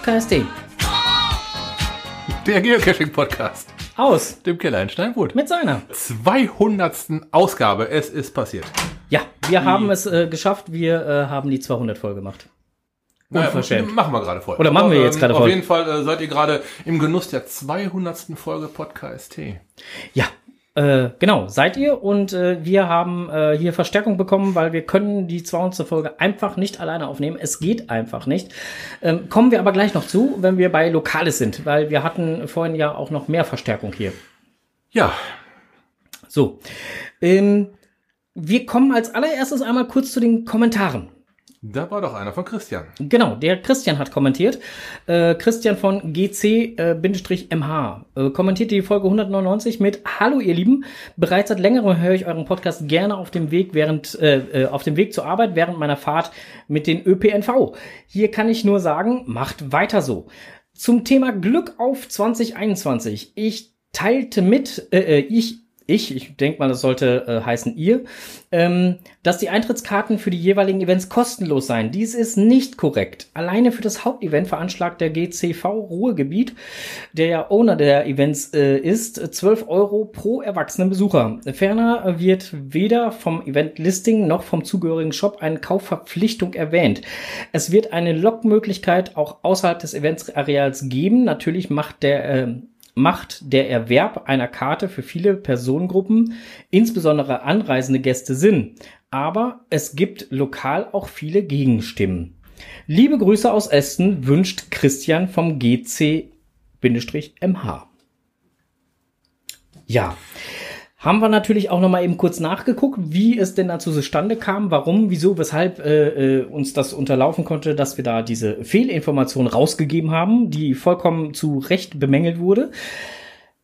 Podcast.de. Der Geocaching-Podcast. Aus. Dem Keller in Steinbutt. Mit seiner. 200. Ausgabe. Es ist passiert. Ja, wir haben es äh, geschafft. Wir äh, haben die 200 voll gemacht. Unverschämt. Naja, machen wir gerade voll. Oder machen wir jetzt gerade ähm, voll. Auf jeden Fall äh, seid ihr gerade im Genuss der 200. Folge Podcast T. Ja, äh, genau, seid ihr. Und äh, wir haben äh, hier Verstärkung bekommen, weil wir können die 200. Folge einfach nicht alleine aufnehmen. Es geht einfach nicht. Ähm, kommen wir aber gleich noch zu, wenn wir bei Lokales sind, weil wir hatten vorhin ja auch noch mehr Verstärkung hier. Ja, So, ähm, wir kommen als allererstes einmal kurz zu den Kommentaren. Da war doch einer von Christian. Genau, der Christian hat kommentiert. Äh, Christian von GC-MH äh, kommentiert die Folge 199 mit Hallo ihr Lieben, bereits seit längerem höre ich euren Podcast gerne auf dem Weg während äh, äh, auf dem Weg zur Arbeit während meiner Fahrt mit den ÖPNV. Hier kann ich nur sagen, macht weiter so. Zum Thema Glück auf 2021. Ich teilte mit, äh, äh, ich ich, ich denke mal, das sollte äh, heißen ihr, ähm, dass die Eintrittskarten für die jeweiligen Events kostenlos seien. Dies ist nicht korrekt. Alleine für das Hauptevent veranschlagt der GCV Ruhrgebiet, der ja Owner der Events äh, ist, 12 Euro pro erwachsenen Besucher. Ferner wird weder vom Event-Listing noch vom zugehörigen Shop eine Kaufverpflichtung erwähnt. Es wird eine Lockmöglichkeit auch außerhalb des Eventsareals geben. Natürlich macht der äh, macht der Erwerb einer Karte für viele Personengruppen, insbesondere anreisende Gäste, Sinn. Aber es gibt lokal auch viele Gegenstimmen. Liebe Grüße aus Essen wünscht Christian vom GC-MH. Ja. Haben wir natürlich auch noch mal eben kurz nachgeguckt, wie es denn dazu zustande kam, warum, wieso, weshalb äh, äh, uns das unterlaufen konnte, dass wir da diese Fehlinformation rausgegeben haben, die vollkommen zu Recht bemängelt wurde.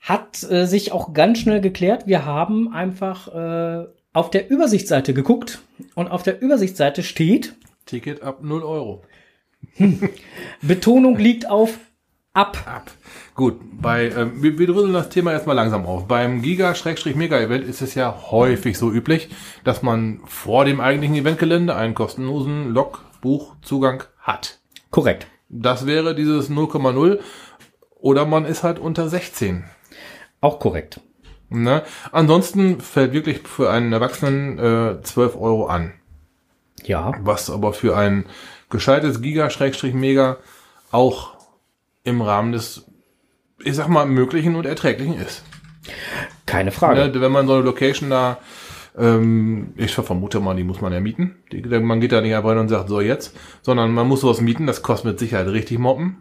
Hat äh, sich auch ganz schnell geklärt. Wir haben einfach äh, auf der Übersichtsseite geguckt und auf der Übersichtsseite steht, Ticket ab 0 Euro. Betonung liegt auf ab. Ab. Gut, bei, ähm, wir, wir dröseln das Thema erstmal langsam auf. Beim Giga-Mega-Event ist es ja häufig so üblich, dass man vor dem eigentlichen Eventgelände einen kostenlosen Logbuchzugang hat. Korrekt. Das wäre dieses 0,0 oder man ist halt unter 16. Auch korrekt. Ne? Ansonsten fällt wirklich für einen Erwachsenen äh, 12 Euro an. Ja. Was aber für ein gescheites Giga-Mega auch im Rahmen des, ich sag mal, möglichen und erträglichen ist. Keine Frage. Ne, wenn man so eine Location da, ähm, ich vermute mal, die muss man ja mieten. Die, man geht da nicht einfach hin und sagt, so jetzt, sondern man muss sowas mieten, das kostet mit Sicherheit richtig Moppen.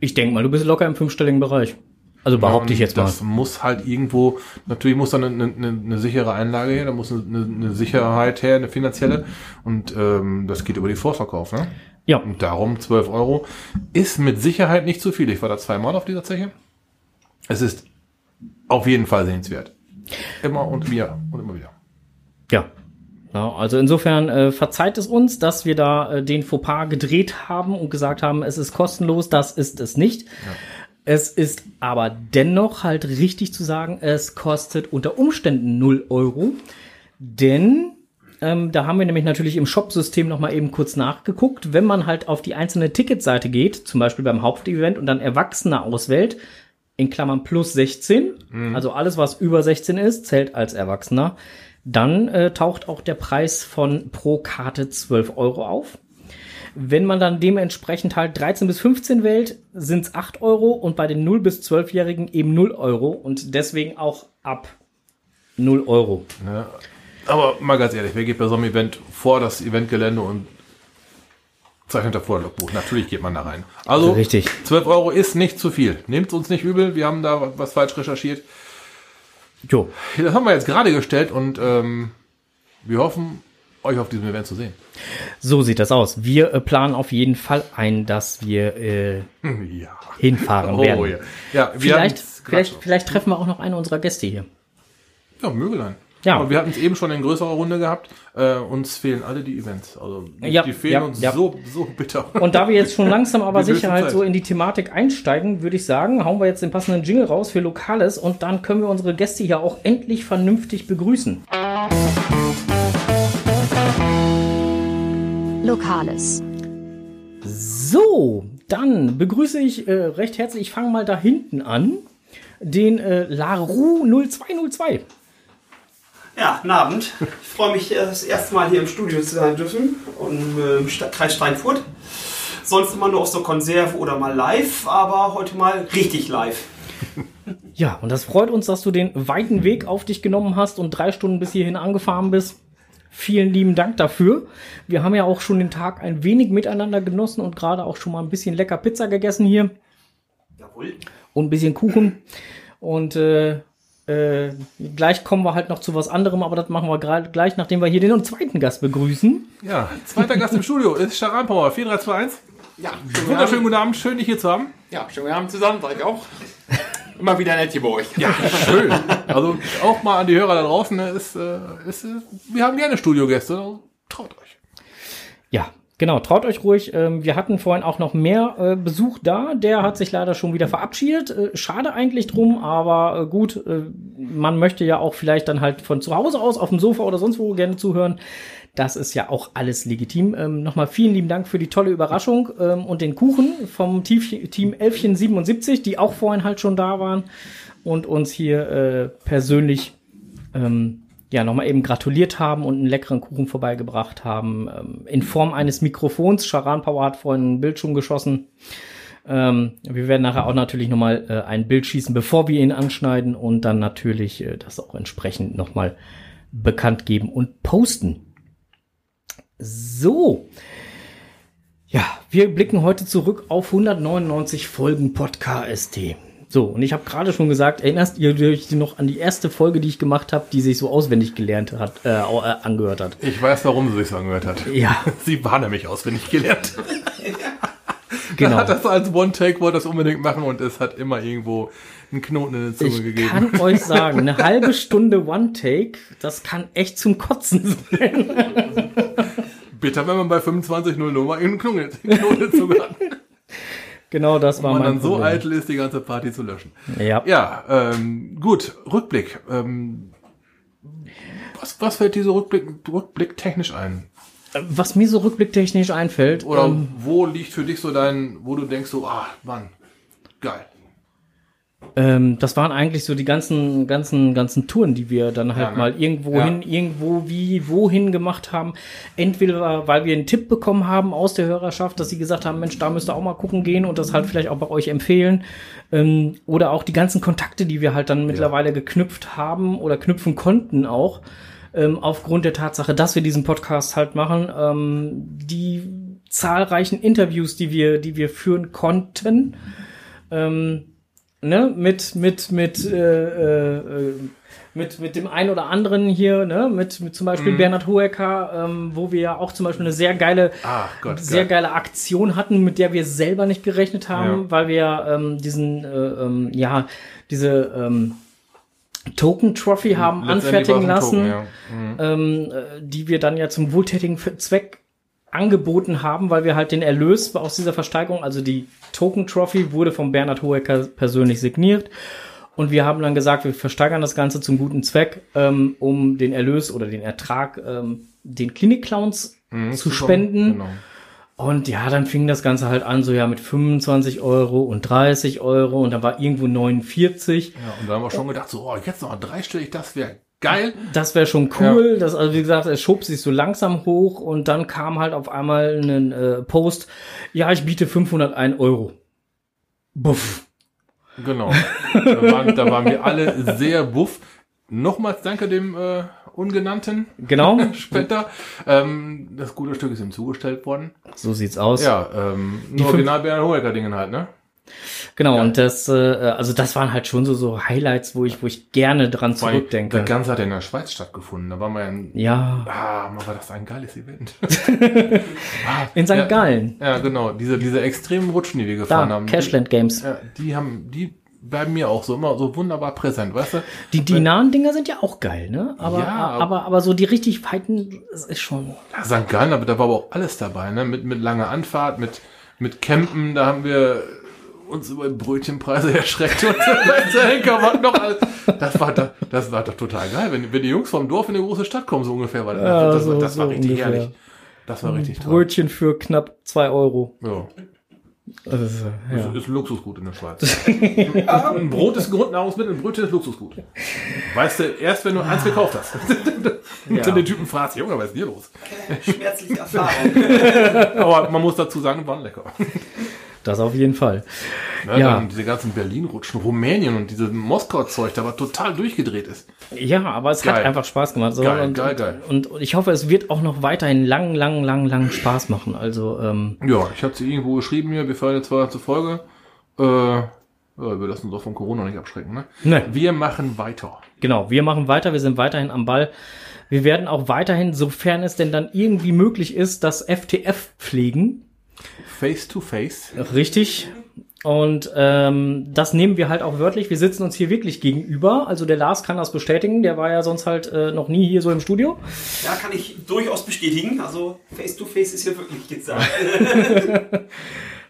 Ich denke mal, du bist locker im fünfstelligen Bereich. Also behaupte ich jetzt mal. Das muss halt irgendwo, natürlich muss da eine, eine, eine sichere Einlage her, da muss eine, eine Sicherheit her, eine finanzielle. Und ähm, das geht über die Vorverkauf, ne? Ja. Und darum 12 Euro ist mit Sicherheit nicht zu viel. Ich war da zweimal auf dieser Zeche. Es ist auf jeden Fall sehenswert. Immer und wieder und immer wieder. Ja. ja also insofern äh, verzeiht es uns, dass wir da äh, den Fauxpas gedreht haben und gesagt haben, es ist kostenlos, das ist es nicht. Es ist aber dennoch halt richtig zu sagen, es kostet unter Umständen 0 Euro, denn ähm, da haben wir nämlich natürlich im Shop-System noch mal eben kurz nachgeguckt. Wenn man halt auf die einzelne Ticketseite geht, zum Beispiel beim Hauptevent und dann Erwachsene auswählt, in Klammern plus 16, also alles, was über 16 ist, zählt als Erwachsener, dann äh, taucht auch der Preis von pro Karte 12 Euro auf. Wenn man dann dementsprechend halt 13 bis 15 wählt, sind es 8 Euro und bei den 0 bis 12-Jährigen eben 0 Euro und deswegen auch ab 0 Euro. Ne? Aber mal ganz ehrlich, wer geht bei so einem Event vor das Eventgelände und zeichnet davor ein Logbuch? Natürlich geht man da rein. Also Richtig. 12 Euro ist nicht zu viel. Nehmt uns nicht übel, wir haben da was falsch recherchiert. Jo. Das haben wir jetzt gerade gestellt und ähm, wir hoffen, euch auf diesem Event zu sehen. So sieht das aus. Wir äh, planen auf jeden Fall ein, dass wir äh, Ja. hinfahren Oh werden. ja. Ja, wir Vielleicht, vielleicht, vielleicht treffen wir auch noch eine unserer Gäste hier. Ja, Mögelein. Ja. Aber wir hatten es eben schon in größerer Runde gehabt. Äh, uns fehlen alle die Events. Also die, Ja, die fehlen ja, uns ja. so, so bitter. Und da wir jetzt schon langsam aber sicher halt so in die Thematik einsteigen, würde ich sagen, hauen wir jetzt den passenden Jingle raus für Lokales und dann können wir unsere Gäste hier auch endlich vernünftig begrüßen. Lokales. So, dann begrüße ich äh, recht herzlich, ich fange mal da hinten an, den äh, Laru 0202. Ja, guten Abend. Ich freue mich, äh, das erste Mal hier im Studio zu sein dürfen und im Kreis Steinfurt. Sonst immer nur auf so Konserve oder mal live, aber heute mal richtig live. Ja, und das freut uns, dass du den weiten Weg auf dich genommen hast und drei Stunden bis hierhin angefahren bist. Vielen lieben Dank dafür. Wir haben ja auch schon den Tag ein wenig miteinander genossen und gerade auch schon mal ein bisschen lecker Pizza gegessen hier. Jawohl. Und ein bisschen Kuchen. Und äh, äh, gleich kommen wir halt noch zu was anderem, aber das machen wir gerade gleich, nachdem wir hier den zweiten Gast begrüßen. Ja, zweiter Gast im Studio ist Sharan Power, 4321. Ja, Wunderschönen guten Abend, schön dich hier zu haben. Ja, schönen guten Abend zusammen, sag ich auch. Immer wieder nett hier bei euch. Ja, schön. Also auch mal an die Hörer da draußen, ne, ist, äh, ist, wir haben gerne Studiogäste, also traut euch. Ja, genau, traut euch ruhig. Ähm, wir hatten vorhin auch noch mehr äh, Besuch da. Der hat sich leider schon wieder verabschiedet. Äh, schade eigentlich drum, aber äh, gut, man möchte ja auch vielleicht dann halt von zu Hause aus auf dem Sofa oder sonst wo gerne zuhören. Das ist ja auch alles legitim. Ähm, Nochmal vielen lieben Dank für die tolle Überraschung ähm, und den Kuchen vom Team, Team 1177, die auch vorhin halt schon da waren und uns hier persönlich ähm, ja nochmal eben gratuliert haben und einen leckeren Kuchen vorbeigebracht haben. Ähm, in Form eines Mikrofons. Charan Power hat vorhin ein Bild schon geschossen. Ähm, wir werden nachher auch natürlich nochmal äh, ein Bild schießen, bevor wir ihn anschneiden und dann natürlich äh, das auch entsprechend nochmal bekannt geben und posten. So. Ja, wir blicken heute zurück auf 199 Folgen Podcast. So, und ich habe gerade schon gesagt, erinnerst ihr euch noch an die erste Folge, die ich gemacht habe, die sich so auswendig gelernt hat, äh, äh, angehört hat? Ich weiß, warum sie sich so angehört hat. Ja, Sie war nämlich auswendig gelernt. genau. Dann hat das als One-Take, wollte das unbedingt machen und es hat immer irgendwo einen Knoten in der Zunge Ich gegeben. kann euch sagen, eine halbe Stunde One-Take, das kann echt zum Kotzen sein. Bitter, wenn man bei 25.00 mal einen Knoten einen Knoten in der Zunge hat. Genau, das war Und man mein dann so Problem. eitel ist, die ganze Party zu löschen. Ja. Ja, ähm, gut, Rückblick. Ähm, was, was fällt dir so Rückblick, Rückblick technisch ein? Was mir so rückblicktechnisch einfällt, Oder ähm, wo liegt für dich so dein, wo du denkst so, ah, Mann, geil. Ähm, das waren eigentlich so die ganzen, ganzen, ganzen Touren, die wir dann halt Ja, mal irgendwo Ja. hin, irgendwo wie, wohin gemacht haben. Entweder weil wir einen Tipp bekommen haben aus der Hörerschaft, dass sie gesagt haben, Mensch, da müsst ihr auch mal gucken gehen und das halt vielleicht auch bei euch empfehlen. Ähm, oder auch die ganzen Kontakte, die wir halt dann mittlerweile geknüpft haben oder knüpfen konnten auch. Ähm, aufgrund der Tatsache, dass wir diesen Podcast halt machen, ähm, die zahlreichen Interviews, die wir, die wir führen konnten, ähm, ne, mit, mit, mit, äh, äh, mit, mit dem einen oder anderen hier, ne, mit, mit zum. Beispiel Bernhard Hoeker, ähm, wo wir ja auch zum Beispiel eine sehr geile, Ah, Gott, sehr geil. geile Aktion hatten, mit der wir selber nicht gerechnet haben, Ja. weil wir ähm, diesen, äh, ähm, ja, diese ähm, Token Trophy haben anfertigen lassen Token, ja. Mhm. ähm, äh, die wir dann ja zum wohltätigen Zweck angeboten haben, weil wir halt den Erlös aus dieser Versteigerung, also die Token Trophy, wurde von Bernhard Hoeker persönlich signiert. Und wir haben dann gesagt, wir versteigern das Ganze zum guten Zweck, ähm, um den Erlös oder den Ertrag ähm, den Klinik-Clowns Mhm, zu spenden. Genau. Und ja, dann fing das Ganze halt an, so ja mit 25 Euro und 30 Euro und dann war irgendwo 49. Ja, und da haben wir schon gedacht, so, oh, jetzt noch dreistellig, das wäre geil. Das wäre schon cool. Das, also wie gesagt, es schob sich so langsam hoch und dann kam halt auf einmal ein äh, Post, ja, ich biete 501 Euro. Buff. Genau. da, waren, da waren wir alle sehr buff. Nochmals danke dem äh, ungenannten Genau. Spender. Ähm, das gute Stück ist ihm zugestellt worden. so sieht's aus. Ja, ähm, Die nur original Bernhard Hoeker Dingen halt, ne? Genau. Geil. Und das, äh, also das waren halt schon so, so Highlights, wo ich, wo ich gerne dran allem, zurückdenke. Das Ganze hat ja in der Schweiz stattgefunden. Da waren wir ja in, Ja. ah, war das ein geiles Event. ah, In St. ja, Gallen. Ja, genau. Diese, diese extremen Rutschen, die wir gefahren Da, haben. Cashland Games. Die, ja, die haben, die bleiben mir auch so immer so wunderbar präsent, weißt du? Die, die nahen Dinger sind ja auch geil, ne? Aber, Ja, aber- aber, aber so die richtig weiten, das ist schon. Ja, St. Gallen, aber da war aber auch alles dabei, ne? Mit, mit langer Anfahrt, mit, mit Campen, da haben wir uns über Brötchenpreise erschreckt und der Henker war noch alles. Das war, das, das war doch total geil, wenn, wenn die Jungs vom Dorf in eine große Stadt kommen, so ungefähr war das. Ja, das, so- das war so richtig ungefähr. herrlich. Das war richtig toll. Brötchen für knapp zwei Euro. Ja. Das ist, äh, ja. Ist, ist Luxusgut in der Schweiz. ein Brot ist ein Grundnahrungsmittel, ein Brötchen ist Luxusgut. Weißt du, erst wenn du eins gekauft hast. Und Ja. dann den Typen fragst, Junge, was ist hier los? Schmerzliche Erfahrung. Aber man muss dazu sagen, waren lecker. Das auf jeden Fall. Ne, Ja. Dann diese ganzen Berlin-Rutschen, Rumänien und dieses Moskau-Zeug, da war total durchgedreht ist. Ja, aber es hat Geil. einfach Spaß gemacht. So, Geil, und, geil, geil. Und, und ich hoffe, es wird auch noch weiterhin lang, lang, lang, lang Spaß machen. Also, ähm, Ja, ich hatte sie irgendwo geschrieben hier, wir feiern jetzt zwar zur Folge. Äh, wir lassen uns auch von Corona nicht abschrecken, ne? Ne. Wir machen weiter. genau, wir machen weiter, wir sind weiterhin am Ball. Wir werden auch weiterhin, sofern es denn dann irgendwie möglich ist, das FTF pflegen. Face to face. Richtig. Und ähm, das nehmen wir halt auch wörtlich. Wir sitzen uns hier wirklich gegenüber. Also der Lars kann das bestätigen. Der war ja sonst halt äh, noch nie hier so im Studio. Ja, kann ich durchaus bestätigen. Also Face to Face ist hier wirklich gesagt.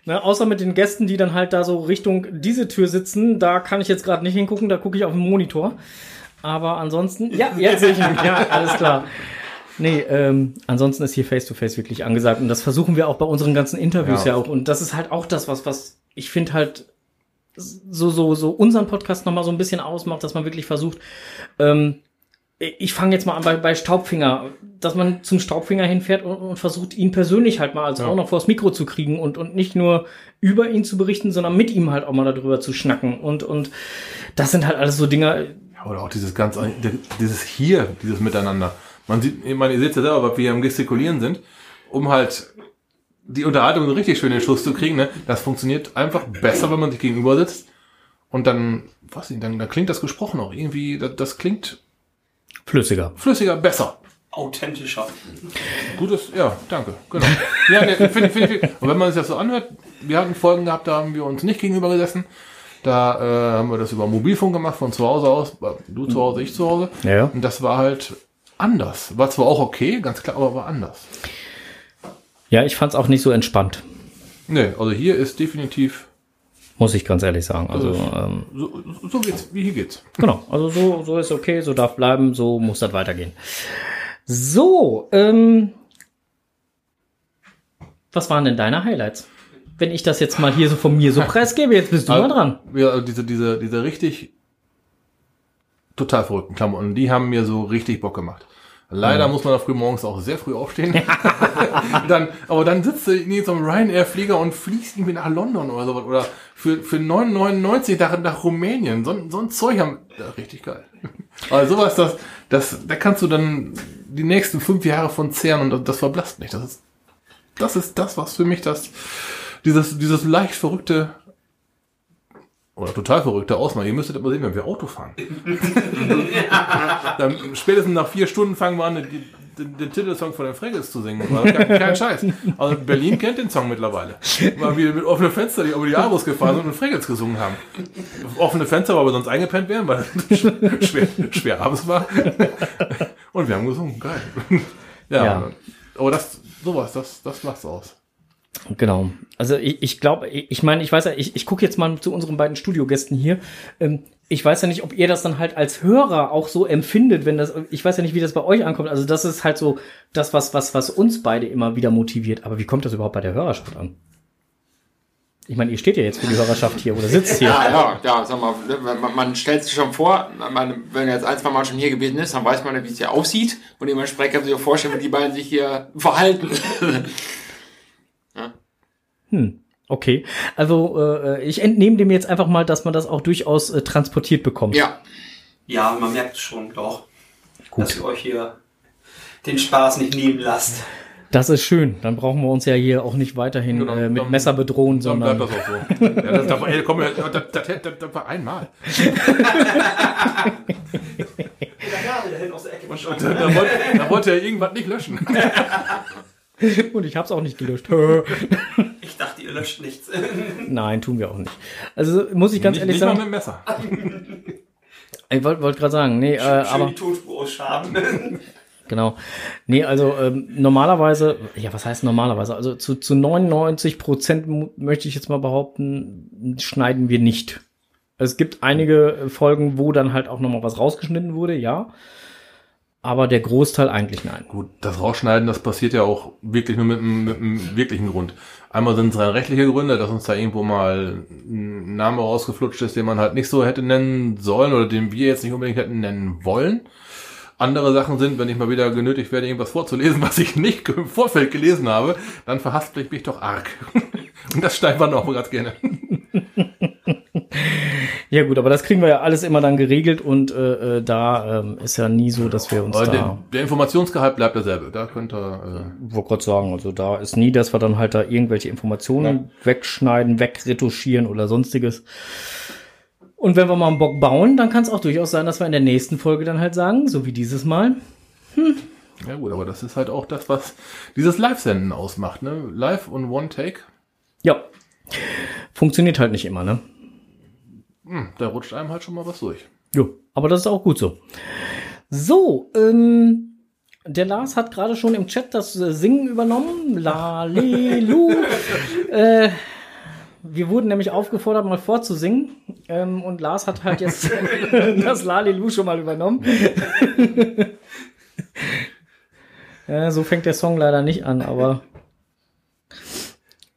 Ne, außer mit den Gästen, die dann halt da so Richtung diese Tür sitzen. Da kann ich jetzt gerade nicht hingucken. Da gucke ich auf den Monitor. Aber ansonsten, ja, jetzt sehe ich ihn. Ja, alles klar. Nee, ähm, ansonsten ist hier Face-to-Face wirklich angesagt. Und das versuchen wir auch bei unseren ganzen Interviews ja, Ja. auch. Und das ist halt auch das, was, was ich finde halt so, so, so unseren Podcast nochmal so ein bisschen ausmacht, dass man wirklich versucht, ähm, ich fange jetzt mal an bei, bei Staubfinger, dass man zum Staubfinger hinfährt und, und versucht, ihn persönlich halt mal als Ja. auch noch vors Mikro zu kriegen und, und nicht nur über ihn zu berichten, sondern mit ihm halt auch mal darüber zu schnacken. Und, und das sind halt alles so Dinge, Ja, Oder auch dieses ganz, dieses hier, dieses Miteinander. Man sieht, meine, ihr seht ja selber, was wir hier am Gestikulieren sind, um halt die Unterhaltung so richtig schön in den Schuss zu kriegen, ne? Das funktioniert einfach besser, wenn man sich gegenüber sitzt. Und dann, was nicht, dann, dann klingt das gesprochen auch irgendwie, das, das klingt flüssiger. flüssiger, besser. Authentischer. Gutes, ja, danke, genau. Ja, ne, finde ich, finde ich. Und wenn man sich das so anhört, wir hatten Folgen gehabt, da haben wir uns nicht gegenüber gesessen. Da äh, haben wir das über Mobilfunk gemacht, von zu Hause aus. Du zu Hause, ich zu Hause. Ja. Und das war halt anders. War zwar auch okay, ganz klar, aber war anders. Ja, ich fand's auch nicht so entspannt, Nee, also hier ist definitiv, muss ich ganz ehrlich sagen. Also, ähm, so, so geht's, wie hier geht's. Genau, also so, so ist okay, so darf bleiben, so muss das weitergehen. So, ähm, was waren denn deine Highlights? Wenn ich das jetzt mal hier so von mir so preisgebe, jetzt bist du mal dran. Ja, also diese, diese, diese richtig total verrückten Klamotten, die haben mir so richtig Bock gemacht. Leider muss man da früh morgens auch sehr früh aufstehen. dann, aber dann sitzt du in so einem Ryanair-Flieger und fliegst irgendwie nach London oder sowas. Oder für, für 9,99 nach, nach Rumänien. So, ein- so ein Zeug haben. Ja, richtig geil. Also sowas, das, das, da kannst du dann die nächsten fünf Jahre von zehren und das, das verblasst nicht. Das ist, das ist das, was für mich das, dieses, dieses leicht verrückte oder total verrückte Ausmaß. Ihr müsstet aber sehen, wenn wir Auto fahren. Dann spätestens nach vier Stunden fangen wir an, den, den, den Titelsong von den Fraggles zu singen. Kein, kein Scheiß. Also Berlin kennt den Song mittlerweile. Weil wir mit offenen Fenster die über die Abos gefahren sind und Fraggles gesungen haben. Offene Fenster, weil wir sonst eingepennt wären, weil es schwer, schwer abends war. Und wir haben gesungen. Geil. Ja. Ja. Aber das, sowas, das, das macht's aus. Genau. Also ich, ich glaube, ich ich meine, ich weiß ja, ich, ich gucke jetzt mal zu unseren beiden Studiogästen hier. Ähm, ich weiß ja nicht, ob ihr das dann halt als Hörer auch so empfindet, wenn das, ich weiß ja nicht, wie das bei euch ankommt. Also das ist halt so das, was, was, was uns beide immer wieder motiviert. Aber wie kommt das überhaupt bei der Hörerschaft an? Ich meine, ihr steht ja jetzt für die Hörerschaft hier oder sitzt hier. Ja, ja, ja, sag mal, man, man stellt sich schon vor, man, wenn er jetzt ein, zwei Mal schon hier gewesen ist, dann weiß man, ja, wie es hier aussieht. Und dementsprechend kann man sich auch vorstellen, wie die beiden sich hier verhalten. Okay. Also äh, ich entnehme dem jetzt einfach mal, dass man das auch durchaus äh, transportiert bekommt. ja. Ja, man merkt schon doch, Gut. dass ihr euch hier den Spaß nicht nehmen lasst. Das ist schön. Dann brauchen wir uns ja hier auch nicht weiterhin Genau, äh, mit dann- Messer bedrohen, Dann bleibt sondern das auch so. Ja, das, das, war- ey, komm, das, das, das, das, war einmal. Und da, da, wollte, da wollte er irgendwas nicht löschen. und ich habe es auch nicht gelöscht. Ihr löscht nichts. Nein, tun wir auch nicht. Also muss ich ganz nicht, ehrlich nicht mal sagen, mit dem Messer. ich wollte wollt gerade sagen, nee, äh, Schön aber die Tonspur ausschaben. genau. Nee, also ähm, normalerweise, ja, was heißt normalerweise? Also zu, zu 99 Prozent möchte ich jetzt mal behaupten, schneiden wir nicht. Es gibt einige Folgen, wo dann halt auch nochmal was rausgeschnitten wurde, ja. Aber der Großteil eigentlich nein. Gut, das Rausschneiden, das passiert ja auch wirklich nur mit, einem- mit einem wirklichen Grund. Einmal sind es rein rechtliche Gründe, dass uns da irgendwo mal ein Name rausgeflutscht ist, den man halt nicht so hätte nennen sollen oder den wir jetzt nicht unbedingt hätten nennen wollen. Andere Sachen sind, wenn ich mal wieder genötigt werde, irgendwas vorzulesen, was ich nicht im Vorfeld gelesen habe, dann verhaspel ich mich doch arg. Und das steigt man auch ganz gerne. Ja gut, aber das kriegen wir ja alles immer dann geregelt und äh, äh, da ähm, ist ja nie so, dass wir uns Aber da, der, der Informationsgehalt bleibt derselbe. Da könnt ihr, wollte gerade sagen, also da ist nie, dass wir dann halt da irgendwelche Informationen wegschneiden, wegretuschieren oder sonstiges. Und wenn wir mal einen Bock bauen, dann kann es auch durchaus sein, dass wir in der nächsten Folge dann halt sagen, so wie dieses Mal, äh, ja gut, aber das ist halt auch das, was dieses Live-Senden ausmacht, ne? Live und One-Take, ja, funktioniert halt nicht immer, ne? Hm, da rutscht einem halt schon mal was durch. Jo, aber das ist auch gut so. So, ähm, der Lars hat gerade schon im Chat das äh, Singen übernommen. Lalelu. äh, wir wurden nämlich aufgefordert, mal vorzusingen. Ähm, und Lars hat halt jetzt das Lalelu schon mal übernommen. ja, so fängt der Song leider nicht an, aber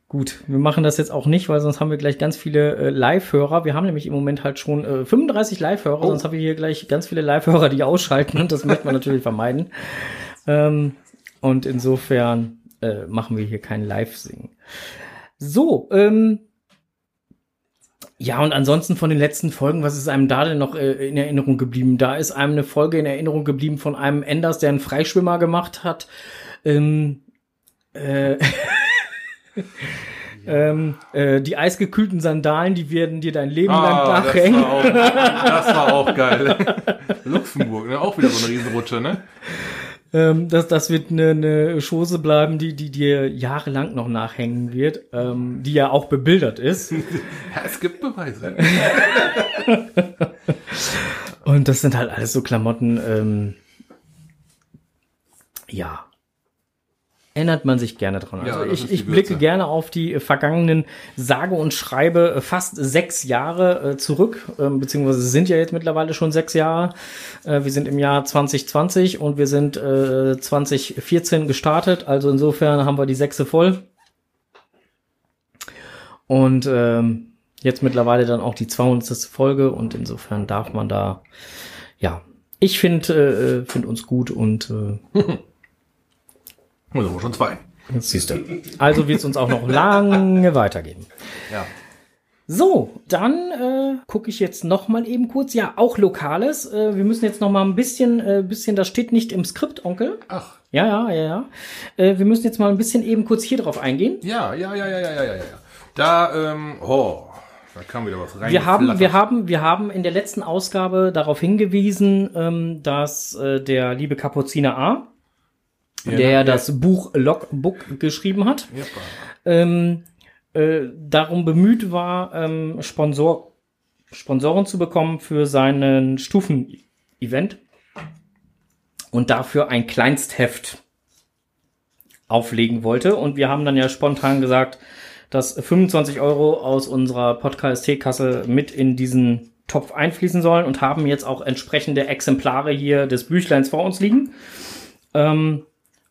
Gut, wir machen das jetzt auch nicht, weil sonst haben wir gleich ganz viele äh, Live-Hörer. Wir haben nämlich im Moment halt schon äh, 35 Live-Hörer, sonst haben wir hier gleich ganz viele Live-Hörer, die ausschalten und das möchte man natürlich vermeiden. Ähm, und insofern äh, machen wir hier kein Live-Singen. So, ähm, ja, und ansonsten von den letzten Folgen, was ist einem da denn noch äh, in Erinnerung geblieben? Da ist einem eine Folge in Erinnerung geblieben von einem Enders, der einen Freischwimmer gemacht hat. Ähm, äh, ähm, äh, die eisgekühlten Sandalen, die werden dir dein Leben lang Ah, das nachhängen. war, auch, das war auch geil. Luxemburg, ne? auch wieder so eine Riesenrutsche, ne? Ähm, das, das wird eine, eine Chose bleiben, die, die dir jahrelang noch nachhängen wird, ähm, die ja auch bebildert ist. Ja, es gibt Beweise. Und das sind halt alles so Klamotten, ähm, ja. Erinnert man sich gerne dran. Ja, Also das ich, ich blicke gerne auf die äh, vergangenen sage und schreibe äh, fast sechs Jahre äh, zurück, ähm, beziehungsweise sind ja jetzt mittlerweile schon sechs Jahre. Wir sind im Jahr 2020 und wir sind äh, 2014 gestartet, also insofern haben wir die sechse voll. Und ähm, jetzt mittlerweile dann auch die 200. Folge und insofern darf man da, ja, ich finde äh, find uns gut und äh, Und so schon zwei. jetzt siehst du. Also wird es uns auch noch lange weitergeben. Ja. So, dann äh, gucke ich jetzt noch mal eben kurz. Ja, auch Lokales. Äh, wir müssen jetzt noch mal ein bisschen, äh, bisschen, das steht nicht im Skript, Onkel. Ach, Ja, ja, ja, ja. Äh, wir müssen jetzt mal ein bisschen eben kurz hier drauf eingehen. ja, ja, ja, ja, ja, ja, ja, ja. Da, ähm, oh, da kam wieder was rein. Wir haben, wir haben, wir haben in der letzten Ausgabe darauf hingewiesen, ähm, dass äh, der liebe Kapuziner A, der ja das Buch Logbook geschrieben hat, ähm, äh, darum bemüht war, ähm, Sponsor, Sponsoren zu bekommen für seinen Stufen-Event und dafür ein Kleinstheft auflegen wollte. Und wir haben dann ja spontan gesagt, dass 25 Euro aus unserer Podcast-Kasse mit in diesen Topf einfließen sollen und haben jetzt auch entsprechende Exemplare hier des Büchleins vor uns liegen. Ähm,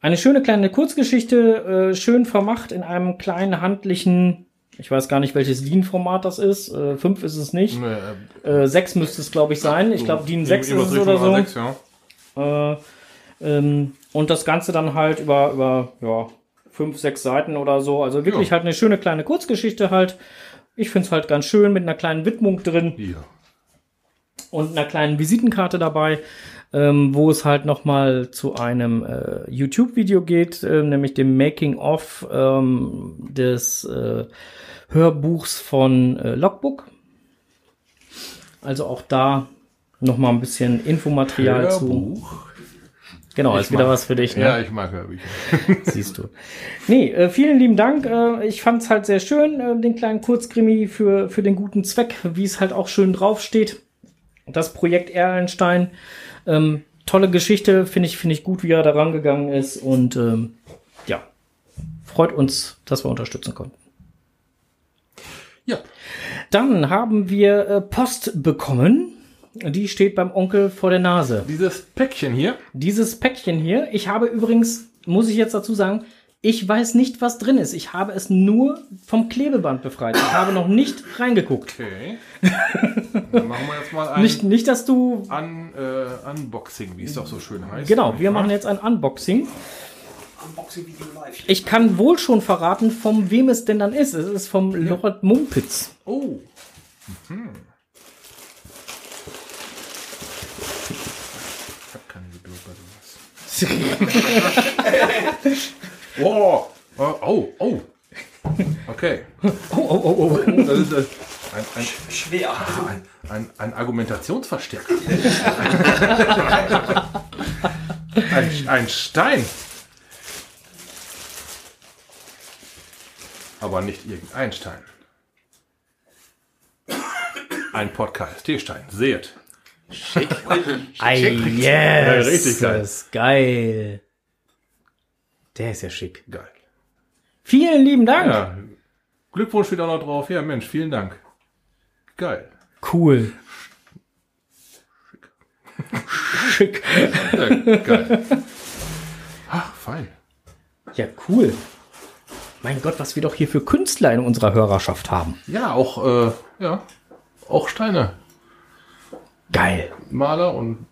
eine schöne kleine Kurzgeschichte, äh, schön vermacht in einem kleinen handlichen, ich weiß gar nicht, welches DIN-Format das ist. Äh, fünf ist es nicht. Nee, Äh, sechs müsste es, glaube ich, sein. Ich glaube, DIN 6 ist es oder so. A6, ja. Äh, ähm, und das Ganze dann halt über, über ja, fünf, sechs Seiten oder so. Also wirklich Ja. halt eine schöne kleine Kurzgeschichte halt. Ich finde es halt ganz schön mit einer kleinen Widmung drin Ja. Und einer kleinen Visitenkarte dabei, ähm, wo es halt nochmal zu einem äh, YouTube-Video geht, äh, nämlich dem Making-of ähm, des äh, Hörbuchs von äh, Logbook. Also auch da nochmal ein bisschen Infomaterial zu. Hörbuch. Genau, Ich ist wieder mag- was für dich, ne? Ja, ich mag Hörbücher. Siehst du. Nee, äh, vielen lieben Dank. Äh, ich fand es halt sehr schön, äh, den kleinen Kurzkrimi für, für den guten Zweck, wie es halt auch schön draufsteht. Das Projekt Erlenstein. Ähm, tolle Geschichte, finde ich, finde ich gut, wie er da rangegangen ist. Und ähm, ja, freut uns, dass wir unterstützen konnten. Ja. Dann haben wir äh, Post bekommen. Die steht beim Onkel vor der Nase. Dieses Päckchen hier. Dieses Päckchen hier, ich habe übrigens, muss ich jetzt dazu sagen, ich weiß nicht, was drin ist. Ich habe es nur vom Klebeband befreit. Ich habe noch nicht reingeguckt. Okay. Dann machen wir jetzt mal ein Nicht, nicht, dass du. Un, äh, Unboxing, wie es doch so schön heißt. Genau, wir machen jetzt ein Unboxing. Ich kann wohl schon verraten, von wem es denn dann ist. Es ist vom Lord Mumpitz. Oh. Mhm. Ich habe keine Geduld bei sowas. Oh, oh, oh. Okay. Oh, oh, oh, oh. Das ist äh, ein, ein, Schwer. ein, ein, ein Argumentationsverstärker. ein, ein Stein. Aber nicht irgendein Stein. Ein Podcast-Stein. Seht. Ei, yes. richtig geil. Das ist geil. Der ist ja schick. Geil. Vielen lieben Dank. Ja. Glückwunsch wieder noch drauf. Ja, Mensch, vielen Dank. Geil. Cool. Schick. Ja, geil. Ach, fein. Ja, cool. Mein Gott, was wir doch hier für Künstler in unserer Hörerschaft haben. Ja, auch, äh, ja, auch Steine. Geil. Maler und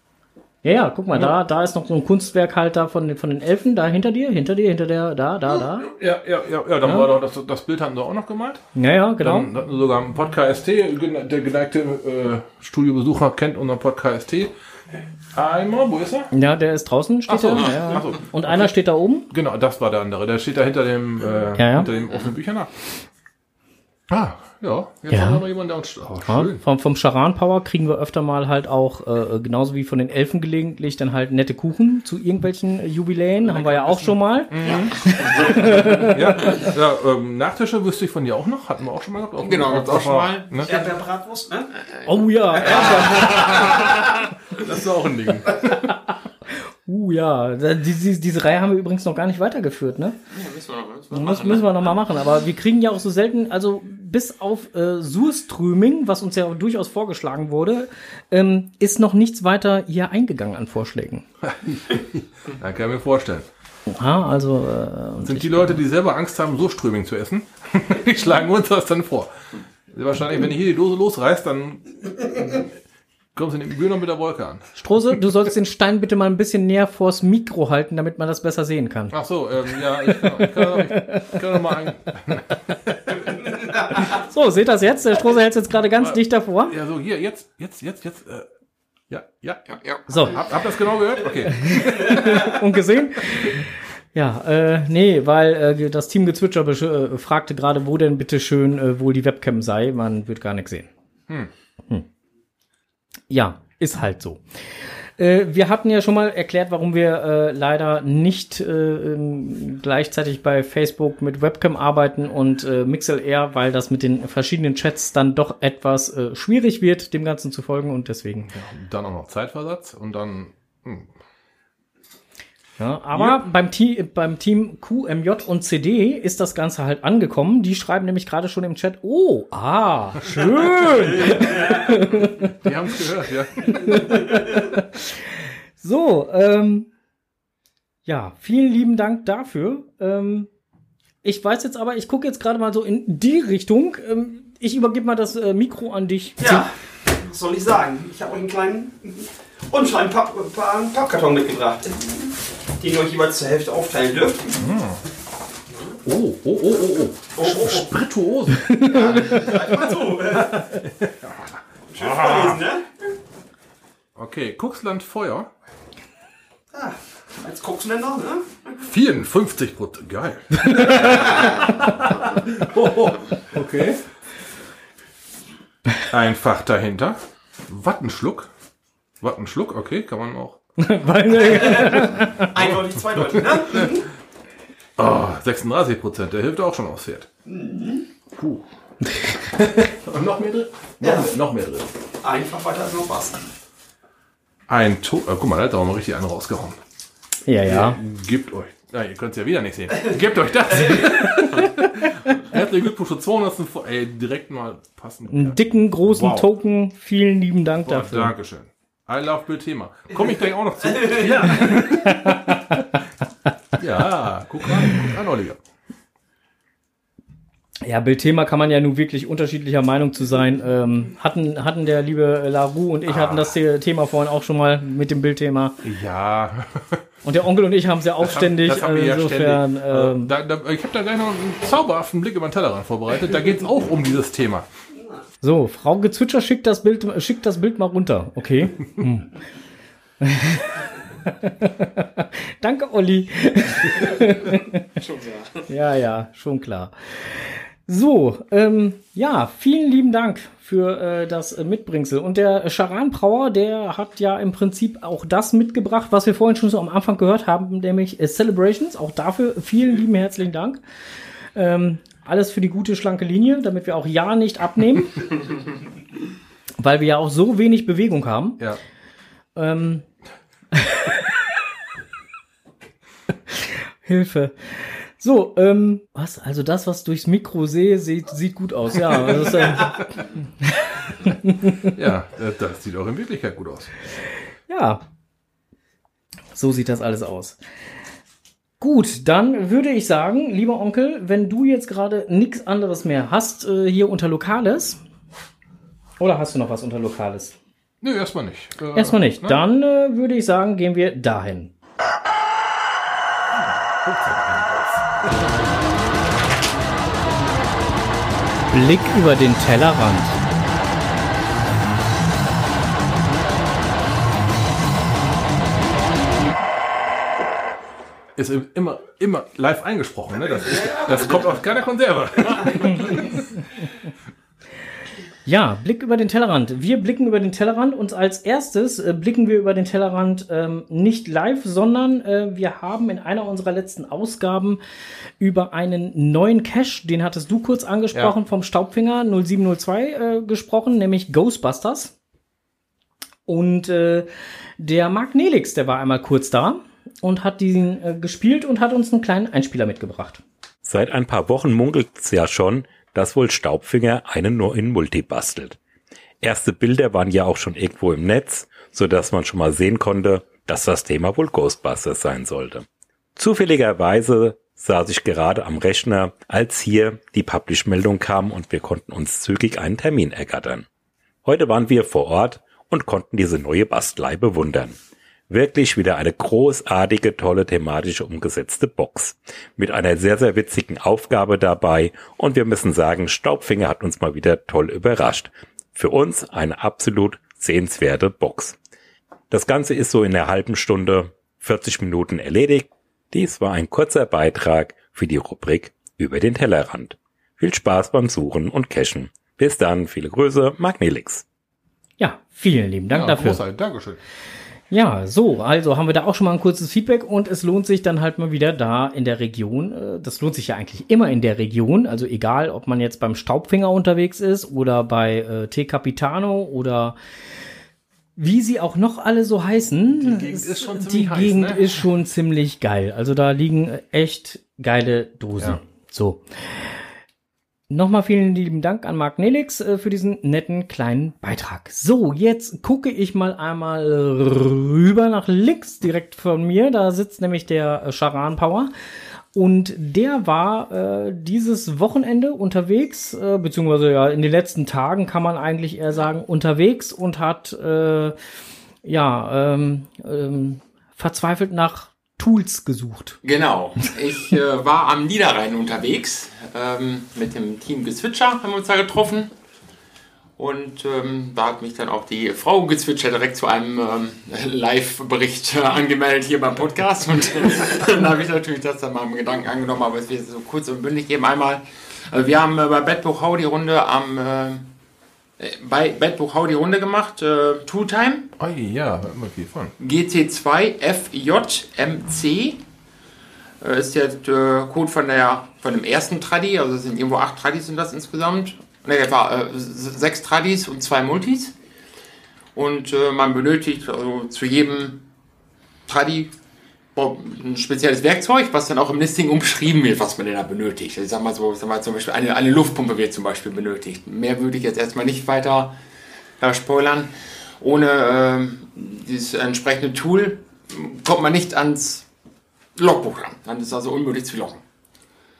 Ja, ja, guck mal, da, da ist noch so ein Kunstwerk halt da von, den- von den Elfen, da hinter dir, hinter dir, hinter der, da, da, da. ja, ja, ja, ja, dann war doch das, das Bild hatten sie auch noch gemalt. Ja, ja, genau. Dann hatten sie sogar einen Podcast der geneigte äh, Studiobesucher kennt unseren Podcast ST. Einmal, wo ist er? Ja, der ist draußen, steht so, er. Ja, ja. so. Und einer steht da oben. Genau, das war der andere. Der steht da hinter dem, äh, Ja, ja. hinter dem offenen Büchern nach. Ah, ja, jetzt Ja. haben wir noch jemanden, der uns. Oh, Ja, vom, vom Charan Power kriegen wir öfter mal halt auch, äh, genauso wie von den Elfen gelegentlich, dann halt nette Kuchen zu irgendwelchen äh, Jubiläen. Haben wir ja auch schon mal. Ja, ja ähm, Nachtische wüsste ich von dir auch noch. Hatten wir auch schon mal gehabt. Genau, gab's auch schon mal. Ne? Erdbeerbratwurst, ne? Oh ja, Das ist auch ein Ding. uh, ja. Da- Diese, diese Reihe haben wir übrigens noch gar nicht weitergeführt, ne? Ja, müssen wir noch, müssen wir machen, müssen wir noch mal machen. Aber wir kriegen ja auch so selten, also bis auf äh, Surströming, was uns ja durchaus vorgeschlagen wurde, ähm, ist noch nichts weiter hier eingegangen an Vorschlägen. Ja, kann ich mir vorstellen. Ja, also äh, Sind die Leute, die selber Angst haben, so Ströming zu essen, die schlagen uns das dann vor. Wahrscheinlich, wenn ihr hier die Dose losreißt, dann kommst du in den noch mit der Wolke an. Strose, du solltest den Stein bitte mal ein bisschen näher vors Mikro halten, damit man das besser sehen kann. Ach so, ähm, ja, ich kann, ich kann, ich kann noch mal ein, So, seht das jetzt? Der Strose hält es jetzt gerade ganz dicht davor. Ja, so, hier, jetzt, jetzt, jetzt, jetzt, äh, ja, ja. Ja, ja. So, Hab, habt ihr das genau gehört? Okay. und gesehen? Ja, äh, nee, weil äh, das Team Gezwitscher äh, fragte gerade, wo denn bitte schön äh, wohl die Webcam sei. Man wird gar nichts sehen. Hm. Ja, ist halt so. Äh, wir hatten ja schon mal erklärt, warum wir äh, leider nicht äh, ähm, gleichzeitig bei Facebook mit Webcam arbeiten und äh, MixLR, weil das mit den verschiedenen Chats dann doch etwas äh, schwierig wird, dem Ganzen zu folgen und deswegen. Dann auch noch Zeitversatz und dann, hm, Ja, aber beim, Te beim Team QMJ und CD ist das Ganze halt angekommen. Die schreiben nämlich gerade schon im Chat, oh, ah, schön. die haben es gehört, ja. so, ähm, ja, vielen lieben Dank dafür. Ähm, ich weiß jetzt aber, ich gucke jetzt gerade mal so in die Richtung. Ähm, ich übergebe mal das äh, Mikro an dich. Ja, was soll ich sagen? Ich habe euch einen kleinen unscheinbaren Papp Papp Pappkarton mitgebracht, den ihr euch jeweils zur Hälfte aufteilen dürft. Oh, oh, oh, oh, oh. Oh, oh, oh. Spirituosen. Greif mal zu. Schön vorlesen, ne? Okay, Kuxland Feuer. Ah, als Koksländer, ne? 54 Prozent. Geil. oh, okay. Einfach dahinter. Wattenschluck. Wattenschluck, okay, kann man auch. Eindeutig, zweideutig, ne? Oh, 36 Prozent, der hilft auch schon aufs Pferd. Puh. Und noch mehr drin? Noch, Ja. mehr, noch mehr drin. Einfach weiter als noch was. Ein to äh, Guck mal, da hat er auch mal richtig einen rausgehauen. Ja, ja. Gebt euch. Ja, ihr könnt es ja wieder nicht sehen. Gebt euch das. Herzlichen Glückwunsch zur 200. Fo- Ey, direkt mal passend. Einen dicken, großen Wow. Token. Vielen lieben Dank Boah, dafür. Dankeschön. I love Bild Thema. Komme ich gleich auch noch zu. Ja. Ja, guck an, guck an, Oliver. Ja, Bildthema kann man ja nun wirklich unterschiedlicher Meinung zu sein. Ähm, hatten, hatten der liebe Laru und ich hatten das The- Thema vorhin auch schon mal mit dem Bildthema. Ja, Und der Onkel und ich haben es ja auch ständig. das haben wir ja insofern, ständig. ähm, Äh, da, da, ich habe da gleich noch einen zauberhaften Blick über den Tellerrand vorbereitet. Da geht es auch um dieses Thema. So, Frau Gezwitscher schickt das Bild, schickt das Bild mal runter. Okay. Hm. Danke, Olli. Schon klar. Ja, ja, schon klar. So, ähm, ja, vielen lieben Dank für äh, das äh, Mitbringsel. Und der Charan Brauer, der hat ja im Prinzip auch das mitgebracht, was wir vorhin schon so am Anfang gehört haben, nämlich äh, Celebrations. Auch dafür vielen lieben herzlichen Dank. Ähm, alles für die gute, schlanke Linie, damit wir auch ja nicht abnehmen. weil wir ja auch so wenig Bewegung haben. Ja. Ähm. Hilfe. So, ähm, was? Also das, was durchs Mikro sehe, sieht, sieht gut aus. Ja, das äh, Ja, das sieht auch in Wirklichkeit gut aus. ja. So sieht das alles aus. Gut, dann würde ich sagen, lieber Onkel, wenn du jetzt gerade nichts anderes mehr hast äh, hier unter Lokales, oder hast du noch was unter Lokales? Nö, erstmal nicht. Äh, Erstmal nicht. ne? Dann äh, würde ich sagen, gehen wir dahin. Blick über den Tellerrand. Ist immer, immer live eingesprochen, ne? Das, ist, das kommt aus keiner Konserve. Ja, Blick über den Tellerrand. Wir blicken über den Tellerrand und als erstes äh, blicken wir über den Tellerrand ähm, nicht live, sondern äh, wir haben in einer unserer letzten Ausgaben über einen neuen Cache, den hattest du kurz angesprochen, Ja. vom Staubfinger 0702 äh, gesprochen, nämlich Ghostbusters. Und äh, der Marc Nelix, der war einmal kurz da und hat diesen äh, gespielt und hat uns einen kleinen Einspieler mitgebracht. Seit ein paar Wochen munkelt's ja schon, dass wohl Staubfinger einen neuen Multi bastelt. Erste Bilder waren ja auch schon irgendwo im Netz, so dass man schon mal sehen konnte, dass das Thema wohl Ghostbusters sein sollte. Zufälligerweise saß ich gerade am Rechner, als hier die Publish-Meldung kam und wir konnten uns zügig einen Termin ergattern. Heute waren wir vor Ort und konnten diese neue Bastelei bewundern. Wirklich wieder eine großartige, tolle, thematisch umgesetzte Box. Mit einer sehr, sehr witzigen Aufgabe dabei und wir müssen sagen, Staubfinger hat uns mal wieder toll überrascht. Für uns eine absolut sehenswerte Box. Das Ganze ist so in einer halben Stunde, 40 Minuten erledigt. Dies war ein kurzer Beitrag für die Rubrik über den Tellerrand. Viel Spaß beim Suchen und Cashen. Bis dann, viele Grüße, Mark Nelix. Ja, vielen lieben Dank Ja, dafür. großartig. Dankeschön. Ja, so, also haben wir da auch schon mal ein kurzes Feedback und es lohnt sich dann halt mal wieder da in der Region. äh, Das lohnt sich ja eigentlich immer in der Region. Also egal, ob man jetzt beim Staubfinger unterwegs ist oder bei äh, T Capitano oder wie sie auch noch alle so heißen. Die Gegend ist schon Die ziemlich heiß, Gegend ne? ist schon ziemlich geil. Also da liegen echt geile Dosen. Ja. So. Nochmal vielen lieben Dank an Marc Nelix äh, für diesen netten kleinen Beitrag. So, jetzt gucke ich mal einmal rüber nach links direkt von mir. Da sitzt nämlich der äh, Charan Power. Und der war äh, dieses Wochenende unterwegs, äh, beziehungsweise ja in den letzten Tagen kann man eigentlich eher sagen unterwegs und hat äh, ja ähm, ähm, verzweifelt nach Tools gesucht. Genau. Ich äh, war am Niederrhein unterwegs. Ähm, mit dem Team Gezwitscher haben wir uns da getroffen. Und ähm, da hat mich dann auch die Frau Gezwitscher direkt zu einem ähm, Live-Bericht äh, angemeldet hier beim Podcast. Und dann habe ich natürlich das dann mal im Gedanken angenommen, aber es wird so kurz und bündig eben einmal. Äh, wir haben äh, bei Bettbuch die Runde am äh, bei Bettbuch Hau die Runde gemacht, äh, Two Time. Oh, ja, immer viel von. GT2 FJMC äh, ist der äh, Code von, der, von dem ersten Tradi, also sind irgendwo acht Tradis sind das insgesamt. Ne, das war äh, sechs Tradis und zwei Multis. Und äh, man benötigt also zu jedem Tradi ein spezielles Werkzeug, was dann auch im Listing umschrieben wird, was man denn da benötigt. Ich sag mal so, sag mal zum Beispiel eine, eine Luftpumpe wird zum Beispiel benötigt. Mehr würde ich jetzt erstmal nicht weiter äh, spoilern. Ohne äh, dieses entsprechende Tool kommt man nicht ans Logbuch ran. Dann ist es also unmöglich zu loggen.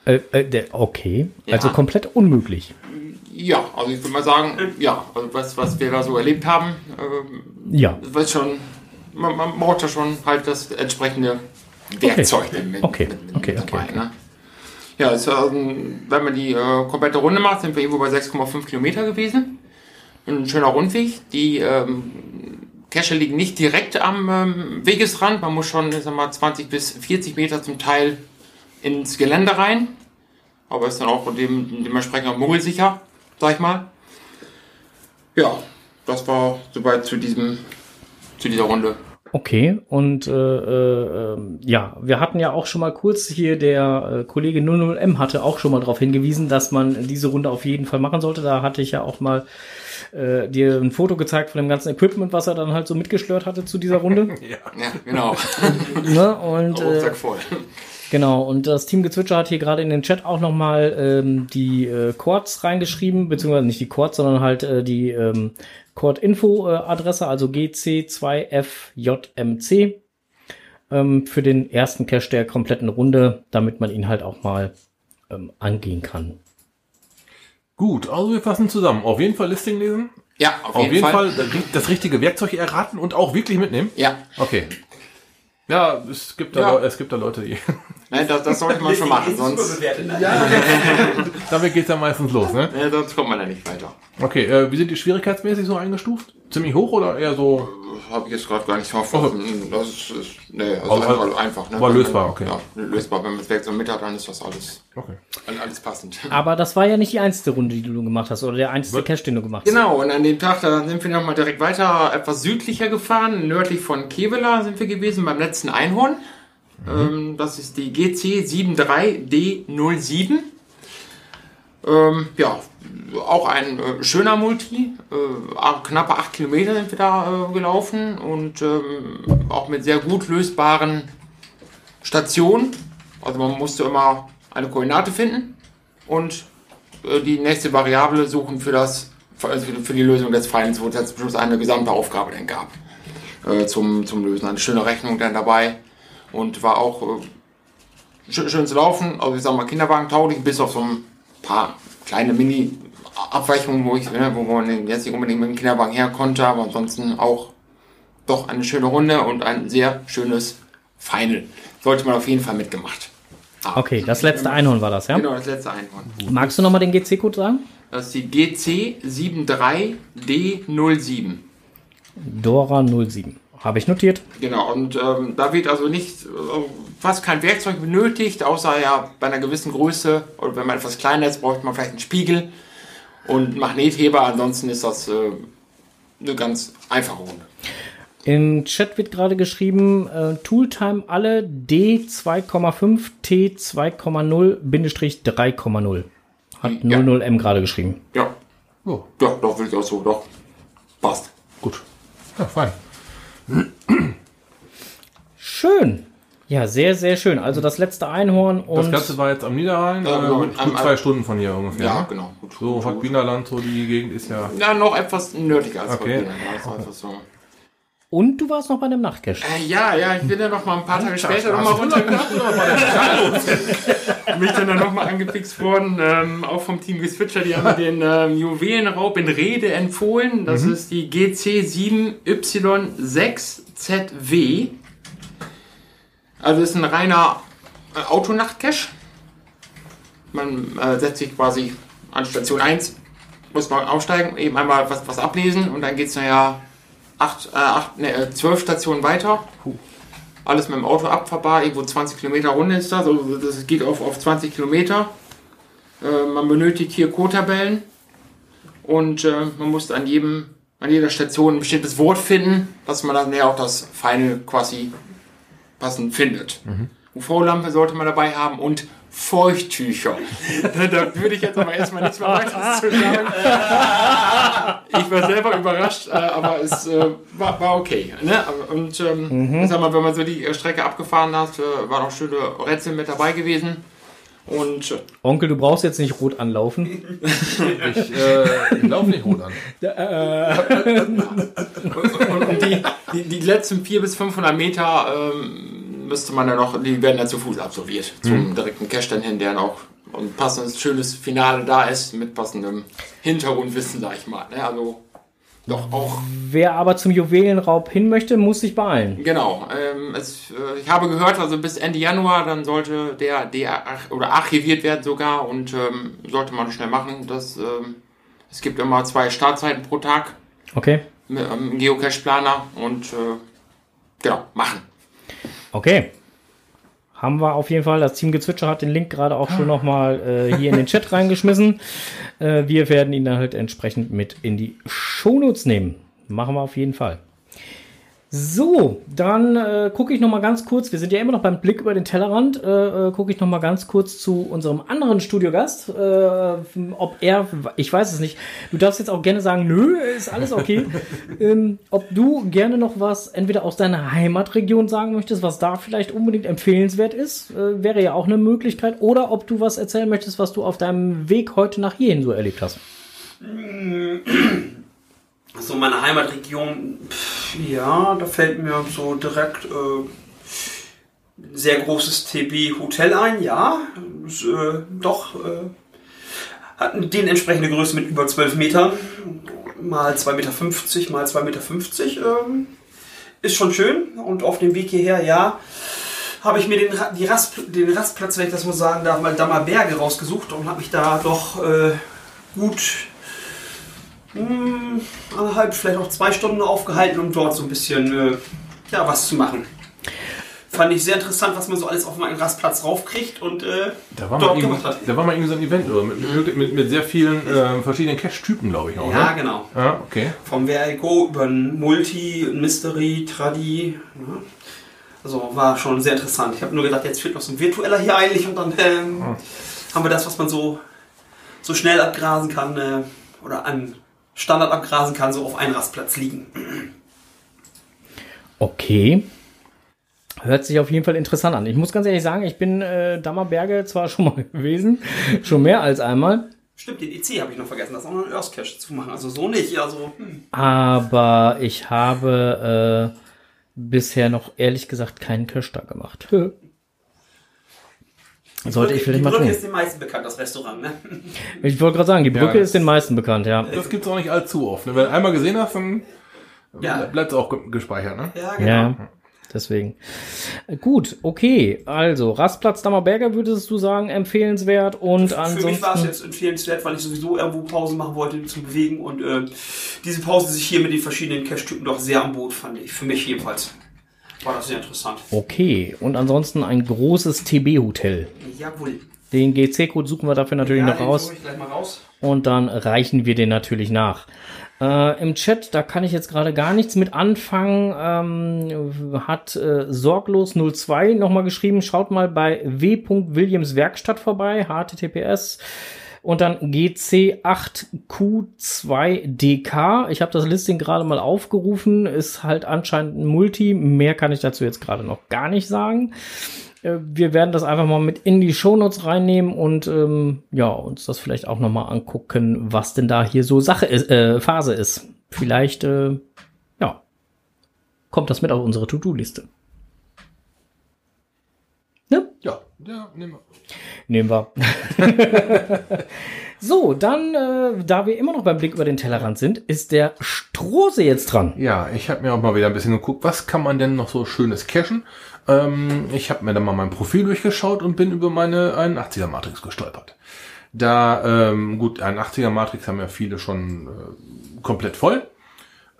Äh, äh, okay, Ja. also komplett unmöglich. Ja, also ich würde mal sagen, ja, also was, was wir da so erlebt haben, ähm, Ja, wird schon, man, man braucht ja schon halt das entsprechende Werkzeug mit, Okay. mit, mit, Okay, dabei. okay, Ne? Ja, ähm, wenn man die äh, komplette Runde macht, sind wir irgendwo bei 6,5 Kilometer gewesen. Ein schöner Rundweg. Die ähm, Cache liegen nicht direkt am ähm, Wegesrand. Man muss schon ich sag mal, 20 bis 40 Meter zum Teil ins Gelände rein. Aber ist dann auch dem, dementsprechend auch muggelsicher, sag ich mal. Ja, das war soweit zu diesem, zu dieser Runde. okay. Und äh, äh, ja, wir hatten ja auch schon mal kurz hier, der äh, Kollege 00M hatte auch schon mal darauf hingewiesen, dass man diese Runde auf jeden Fall machen sollte. Da hatte ich ja auch mal äh, dir ein Foto gezeigt von dem ganzen Equipment, was er dann halt so mitgeschlört hatte zu dieser Runde. Ja, genau. ne? Und äh, voll. Genau, und das Team Gezwitscher hat hier gerade in den Chat auch nochmal ähm, die äh, Chords reingeschrieben, beziehungsweise nicht die Chords, sondern halt äh, die ähm, Chord-Info-Adresse, also GC2FJMC, ähm, für den ersten Cache der kompletten Runde, damit man ihn halt auch mal ähm, angehen kann. Gut, also wir fassen zusammen. Auf jeden Fall Listing lesen. Ja, auf, Auf jeden, Fall, das- das richtige Werkzeug erraten und auch wirklich mitnehmen. Ja, Okay. Ja, es gibt da, Ja. Es gibt da Leute, die. Ne, das, das sollte man schon machen, sonst, ne? Damit geht's ja meistens los, ne? ne, sonst kommt man da nicht weiter. Okay, äh, wie sind die schwierigkeitsmäßig so eingestuft? Ziemlich hoch oder eher so? Habe ich jetzt gerade gar nicht so vor. Das ist, ist nee, also Also, einfach, einfach. Ne? war lösbar, okay. Ja, lösbar. Wenn man das Werkzeug mit hat, dann ist das alles, Okay. alles passend. Aber das war ja nicht die einzige Runde, die du gemacht hast, oder der einzige Was? Cache, den du gemacht hast. Genau, und an dem Tag, da sind wir nochmal direkt weiter, etwas südlicher gefahren, nördlich von Kevela sind wir gewesen, beim letzten Einhorn. Ähm, das ist die GC73D07. Ähm, ja, auch ein äh, schöner Multi. Äh, knappe 8 Kilometer sind wir da äh, gelaufen und ähm, auch mit sehr gut lösbaren Stationen. Also man musste immer eine Koordinate finden und äh, die nächste Variable suchen für das also für- die Lösung des Falls, wo es jetzt zum eine gesamte Aufgabe dann gab äh, zum, zum Lösen. Eine schöne Rechnung dann dabei und war auch äh, schön, schön zu laufen. Also ich sag mal Kinderwagen tauglich, bis auf so ein paar kleine Mini-Abweichungen, wo ich, ne, wo man jetzt nicht unbedingt mit dem Kinderwagen her konnte, aber ansonsten auch doch eine schöne Runde und ein sehr schönes Final. Sollte man auf jeden Fall mitgemacht. haben. Okay, das letzte Einhorn war das, ja? Genau, das letzte Einhorn. Magst du nochmal den GC-Code sagen? Das ist die GC73D07. Dora 07. Habe ich notiert. Genau, und ähm, da wird also nicht, äh, fast kein Werkzeug benötigt, außer ja bei einer gewissen Größe oder wenn man etwas kleiner ist, braucht man vielleicht einen Spiegel und einen Magnetheber. Ansonsten ist das äh, eine ganz einfache Runde. Im Chat wird gerade geschrieben, äh, Tooltime alle D2,5 T2,0-3,0. Hat Ja. 00M gerade geschrieben. Ja, Oh, ja, doch, will ich auch so, doch. Passt. gut. Ja, fein. Schön. Ja, sehr, sehr schön. Also das letzte Einhorn Das und Ganze war jetzt am Niederrhein, Ja, äh, so, gut am- zwei Stunden von hier ungefähr. Ja, ne? genau. Gut, So. Wienerland, so die Gegend ist ja. Ja, noch etwas nördlicher als Okay. okay. Das war einfach so. Und du warst noch bei dem Nachtcache. Äh, ja, ja, ich bin dann noch mal ein paar Tage später noch mal runtergegangen. Mich dann, dann noch mal angefixt worden, ähm, auch vom Team Geswitcher, die haben mir den ähm, Juwelenraub in Rede empfohlen. Das ist die GC7Y6ZW. Also ist ein reiner äh, Autonachtcache. Man äh, setzt sich quasi an Station 1, muss man aufsteigen, eben einmal was, was ablesen und dann geht es ja acht, äh, acht, ne, äh, zwölf Stationen weiter. Alles mit dem Auto abfahrbar, irgendwo 20 Kilometer Runde ist das, also das geht auf, auf 20 Kilometer. Äh, man benötigt hier Codetabellen und äh, man muss an jedem, an jeder Station ein bestimmtes Wort finden, dass man dann ja auch das Final quasi passend findet. UV-Lampe sollte man dabei haben und Feuchttücher. da würde ich jetzt aber erstmal nichts mehr weiter zu sagen. ich war selber überrascht, äh, aber es äh, war, war okay. Ne? Und ähm, sag mal, wenn man so die Strecke abgefahren hat, äh, waren auch schöne Rätsel mit dabei gewesen. Und äh, Onkel, du brauchst jetzt nicht rot anlaufen. Ich, äh, laufe nicht rot an. Und, und die, die, die letzten 400 bis 500 Meter ähm, müsste man ja noch, die werden dann zu Fuß absolviert. Zum direkten Cash dann hin, der noch ein passendes, schönes Finale da ist, mit passendem Hintergrundwissen, sag ich mal. Ne? Also doch auch, Wer aber zum Juwelenraub hin möchte, muss sich beeilen. genau. Ähm, es, äh, ich habe gehört, also bis Ende Januar, dann sollte der, der oder archiviert werden sogar und ähm, sollte man schnell machen. Das, ähm, es gibt immer zwei Startzeiten pro Tag. Okay. mit, ähm, Geocache-Planer und äh, genau, machen. Okay. Haben wir auf jeden Fall. Das Team Gezwitscher hat den Link gerade auch schon nochmal äh, hier in den Chat reingeschmissen. Äh, wir werden ihn dann halt entsprechend mit in die Shownotes nehmen. Machen wir auf jeden Fall. So, dann äh, gucke ich noch mal ganz kurz. Wir sind ja immer noch beim Blick über den Tellerrand. Äh, äh, gucke ich noch mal ganz kurz zu unserem anderen Studiogast. Äh, ob er, ich weiß es nicht. Du darfst jetzt auch gerne sagen, nö, ist alles okay. ähm, ob du gerne noch was entweder aus deiner Heimatregion sagen möchtest, was da vielleicht unbedingt empfehlenswert ist, äh, wäre ja auch eine Möglichkeit. Oder ob du was erzählen möchtest, was du auf deinem Weg heute nach hierhin so erlebt hast. So meine Heimatregion, pff, ja, da fällt mir so direkt äh, ein sehr großes TB-Hotel ein, ja. Ist, äh, doch, äh, hat den entsprechende Größe mit über 12 Metern, mal 2,50 Meter, mal 2,50 Meter. Ähm, ist schon schön und auf dem Weg hierher, ja, habe ich mir den, die Rast, den Rastplatz, wenn ich das mal sagen darf, mal Dammer Berge rausgesucht und habe mich da doch äh, gut hm, anderthalb, vielleicht auch zwei Stunden aufgehalten, um dort so ein bisschen äh, ja, was zu machen. Fand ich sehr interessant, was man so alles auf meinen Rastplatz raufkriegt und äh, Da war, dort gemacht hat. da war mal irgendwie so ein Event oder? Mit, mit, mit, mit sehr vielen äh, verschiedenen Cache-Typen, glaube ich auch. Ja, ne? genau. Ja, okay. Vom Vertigo über ein Multi, ein Mystery, Tradi. Ne? Also war schon sehr interessant. Ich habe nur gedacht, jetzt fehlt noch so ein virtueller hier eigentlich und dann ähm, haben wir das, was man so, so schnell abgrasen kann äh, oder an Standard abgrasen kann, so auf einen Rastplatz liegen. Okay. Hört sich auf jeden Fall interessant an. Ich muss ganz ehrlich sagen, ich bin äh, Dammerberge zwar schon mal gewesen, schon mehr als einmal, Stimmt, den EC habe ich noch vergessen, das auch noch ein Earth Cache zu machen. Also so nicht, also hm. aber ich habe äh, bisher noch ehrlich gesagt keinen Cache da gemacht. Sollte ich vielleicht die mal Brücke tun. ist den meisten bekannt, das Restaurant, ne? Ich wollte gerade sagen, die Brücke das- ist den meisten bekannt, ja. Das gibt's auch nicht allzu oft. Ne? Wenn du einmal gesehen hast, dann Ja. bleibt's auch ge- gespeichert. Ne? Ja, genau. Ja, deswegen. Äh, Gut, okay. Also, Rastplatz Dammerberger würdest du sagen, empfehlenswert und Für mich war es ansonsten. jetzt empfehlenswert, weil ich sowieso irgendwo Pause machen wollte zum Bewegen und äh, diese Pause sich hier mit den verschiedenen Cache-Typen doch sehr am Boot fand ich. Für mich jedenfalls. War das sehr interessant. Okay, und ansonsten ein großes TB-Hotel. Jawohl. Den GC-Code suchen wir dafür natürlich ja, noch raus. raus. Und dann reichen wir den natürlich nach. Äh, Im Chat, da kann ich jetzt gerade gar nichts mit anfangen, ähm, hat äh, Sorglos02 nochmal geschrieben, schaut mal bei w.williams Werkstatt vorbei, https und dann GC8Q2DK. Ich habe das Listing gerade mal aufgerufen, ist halt anscheinend ein Multi, mehr kann ich dazu jetzt gerade noch gar nicht sagen. Äh, Wir werden das einfach mal mit in die Shownotes reinnehmen und ähm, ja, uns das vielleicht auch nochmal angucken, was denn da hier so Sache ist, äh, Phase ist. Vielleicht, äh, ja, kommt das mit auf unsere To-Do-Liste. Ne? Ja, ja, nehmen wir. Nehmen wir. so, dann, äh, da wir immer noch beim Blick über den Tellerrand sind, ist der Strose jetzt dran. Ja, ich habe mir auch mal wieder ein bisschen geguckt, was kann man denn noch so schönes cachen? Ähm, ich habe mir dann mal mein Profil durchgeschaut und bin über meine 81er Matrix gestolpert. Da, ähm, gut, 81er Matrix haben ja viele schon äh, komplett voll.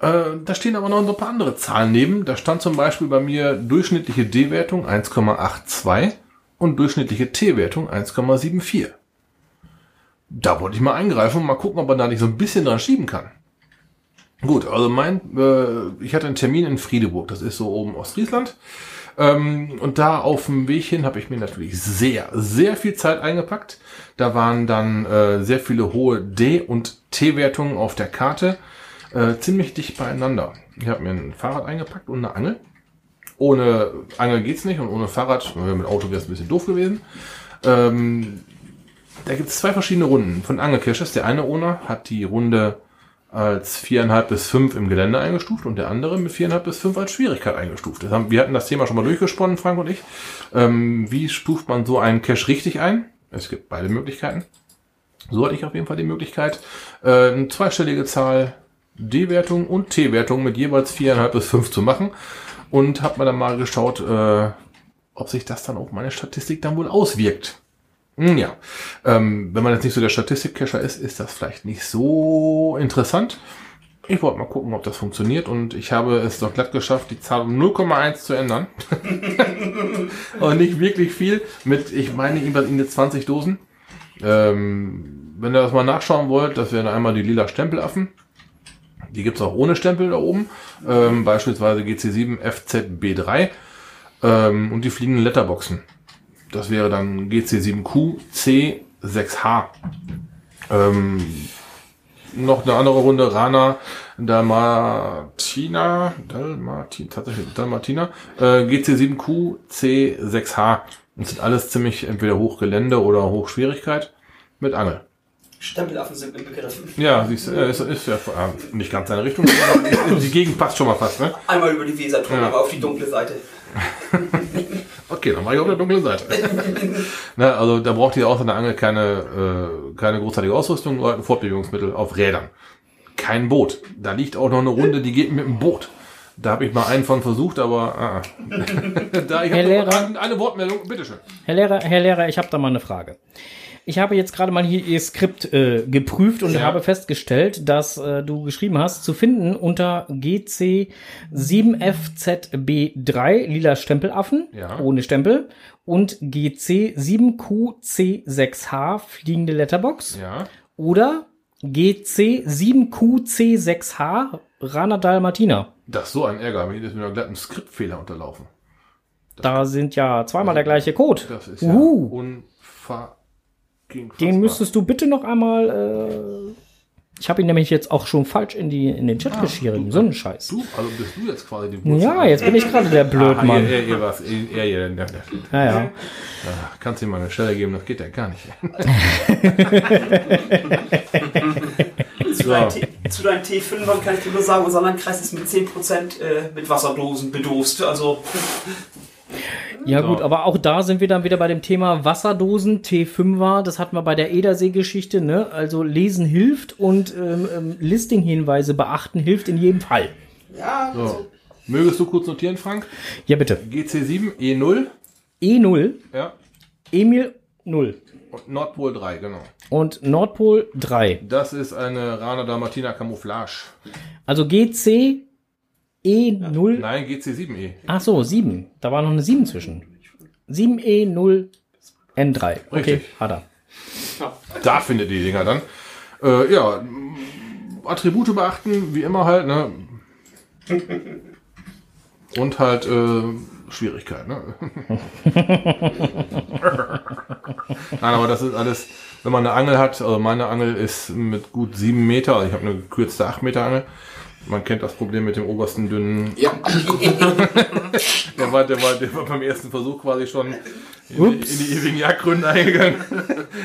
Äh, da stehen aber noch so ein paar andere Zahlen neben. Da stand zum Beispiel bei mir durchschnittliche D-Wertung 1,82 und durchschnittliche T-Wertung 1,74. Da wollte ich mal eingreifen und mal gucken, ob man da nicht so ein bisschen dran schieben kann. Gut, also mein, äh, ich hatte einen Termin in Friedeburg, das ist so oben Ostfriesland. Ähm, und da auf dem Weg hin habe ich mir natürlich sehr, sehr viel Zeit eingepackt. Da waren dann äh, sehr viele hohe D- und T-Wertungen auf der Karte, äh, ziemlich dicht beieinander. Ich habe mir ein Fahrrad eingepackt und eine Angel. Ohne Angel geht's nicht und ohne Fahrrad, mit Auto wäre es ein bisschen doof gewesen. Ähm, da gibt es zwei verschiedene Runden von Angelcaches. Der eine Owner hat die Runde als viereinhalb bis fünf im Gelände eingestuft und der andere mit viereinhalb bis fünf als Schwierigkeit eingestuft. Haben, wir hatten das Thema schon mal durchgesponnen, Frank und ich. Ähm, wie stuft man so einen Cache richtig ein? Es gibt beide Möglichkeiten. So hatte ich auf jeden Fall die Möglichkeit, äh, eine zweistellige Zahl D-Wertung und T-Wertung mit jeweils viereinhalb bis fünf zu machen und habe mir dann mal geschaut, äh, ob sich das dann auf meine Statistik dann wohl auswirkt. Hm, Ja, ähm, wenn man jetzt nicht so der Statistikcacher ist, ist das vielleicht nicht so interessant. Ich wollte mal gucken, ob das funktioniert und ich habe es doch glatt geschafft, die Zahl um 0,1 zu ändern. Aber nicht wirklich viel mit, ich meine, irgendwas in die 20 Dosen. Ähm, wenn ihr das mal nachschauen wollt, das wären einmal die lila Stempelaffen. Die gibt's auch ohne Stempel da oben. Ähm, beispielsweise GC7 FZB3 ähm, und die fliegenden Letterboxen. Das wäre dann GC7Q C6H. Ähm, noch eine andere Runde, Rana Dalmatina, Dalmatina, tatsächlich Dalmatina, äh, GC7Q C6H. Das sind alles ziemlich entweder Hochgelände oder Hochschwierigkeit mit Angel. Stempelaffen sind im Begriff. Ja, siehst du, äh, ist, ist ja äh, nicht ganz seine Richtung, die Gegend passt schon mal fast, ne? Einmal über die Weser Ja. aber auf die dunkle Seite. Okay, dann war ich auf der dunklen Seite. Na, also da braucht ihr außer der Angel keine, äh, keine großartige Ausrüstung, ein Fortbewegungsmittel auf Rädern. Kein Boot. Da liegt auch noch eine Runde, die geht mit dem Boot. Da habe ich mal einen von versucht, aber ah, ah. da ich Herr Lehrer. eine, eine Wortmeldung, bitteschön. Herr Lehrer, Herr Lehrer, ich habe da mal eine Frage. Ich habe jetzt gerade mal hier Ihr Skript äh, geprüft und Ja. habe festgestellt, dass äh, du geschrieben hast, zu finden unter GC7FZB3 lila Stempelaffen Ja. ohne Stempel und GC7QC6H fliegende Letterbox Ja. oder GC7QC6H Rana Dalmatina. Das ist so ein Ärger, mir ist mir glatt ein Skriptfehler unterlaufen. Da sind ja zweimal der gleiche Code. Das ist ja Uhu. unfassbar. Den müsstest du bitte noch einmal. Äh, ich habe ihn nämlich jetzt auch schon falsch in, die, in den Chat geschrieben. So ein Scheiß. Du, also bist du jetzt quasi die Ja, jetzt bin ich gerade der Ah, Blödmann. ihr, ihr was, ihr, ihr, ihr, Ja, ja. Kannst du ihm mal eine Stelle geben, das geht ja gar nicht. Zu, deinen T- zu deinen T5ern kann ich dir nur sagen, unser Landkreis ist mit 10% äh, mit Wasserdosen bedost. Also Ja, gut, aber auch da sind wir dann wieder bei dem Thema Wasserdosen, T5er. Das hatten wir bei der Edersee-Geschichte, ne? Also lesen hilft und ähm, ähm, Listing-Hinweise beachten hilft in jedem Fall. ja, So. Mögest du kurz notieren, Frank? Ja, bitte. GC7, E0, E0, ja, Emil 0 und Nordpol 3, genau. und Nordpol 3. Das ist eine Rana Dalmatina Camouflage. Also GC E0. Nein, GC7E. Ach so, 7. Da war noch eine 7 zwischen. 7E0N3. Okay, Richtig. hat er. Da findet die Dinger dann. Äh, ja, Attribute beachten, wie immer halt, ne? Und halt äh, Schwierigkeit, ne? Nein, aber das ist alles, wenn man eine Angel hat, also meine Angel ist mit gut sieben Meter, also ich habe eine gekürzte 8 Meter Angel. Man kennt das Problem mit dem obersten dünnen. Ja, Der war, der war, der war beim ersten Versuch quasi schon in, die- in die ewigen Jagdgründe eingegangen.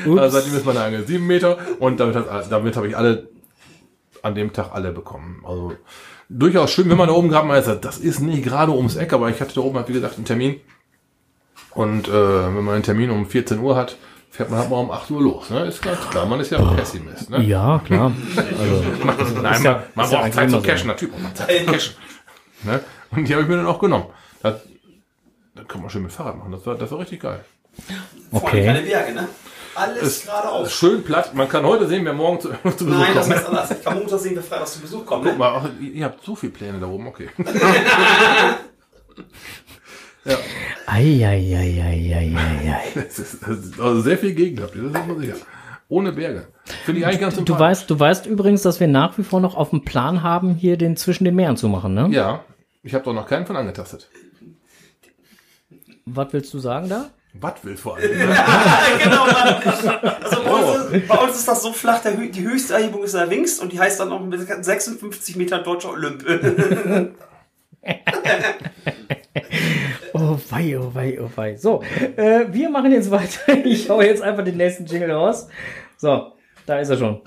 Also seitdem ist meine Angel sieben Meter und damit, hat, damit habe ich alle an dem Tag alle bekommen. Also durchaus schön, wenn man da oben gerade mal ist. Das ist nicht gerade ums Eck, aber ich hatte da oben halt, wie gesagt, einen Termin. Und äh, wenn man einen Termin um 14 Uhr hat, fährt man halt mal um 8 Uhr los. Ne? Ist ganz klar, man ist ja Pessimist. Ne? Ja, klar. Nein, Ist man, ja- man braucht Zeit zum. Cashen, natürlich braucht man Zeit zum Cashen. Ne? Und die habe ich mir dann auch genommen. Das, das kann man schön mit Fahrrad machen, das war, das war richtig geil. Okay. keine Berge, ne? Alles Ist geradeaus. schön platt, man kann heute sehen, wer morgen zu, zu Besuch Nein, das kommt. heißt anders. Ich kann Montag sehen, wer Freitag zu Besuch kommt. Guck Ne? mal, ach, ihr habt so viele Pläne da oben, okay. Eieieiei. Das ist, das ist also sehr viel Gegend habt ihr, das ist mal sicher. Ohne Berge. Finde ich eigentlich ganz Du sympathisch. weißt, du weißt übrigens, dass wir nach wie vor noch auf dem Plan haben, hier den zwischen den Meeren zu machen, ne? Ja, ich habe doch noch keinen von angetastet. Was willst du sagen da? Was will vor allem? genau, Mann. Also bei, uns ist, bei uns ist das so flach, der, die höchste Erhebung ist der Wings und die heißt dann noch mit 56 Meter deutscher Olymp. Oh wei, oh wei, oh wei. So, äh, wir machen jetzt weiter. Ich hau jetzt einfach den nächsten Jingle raus. So, da ist er schon.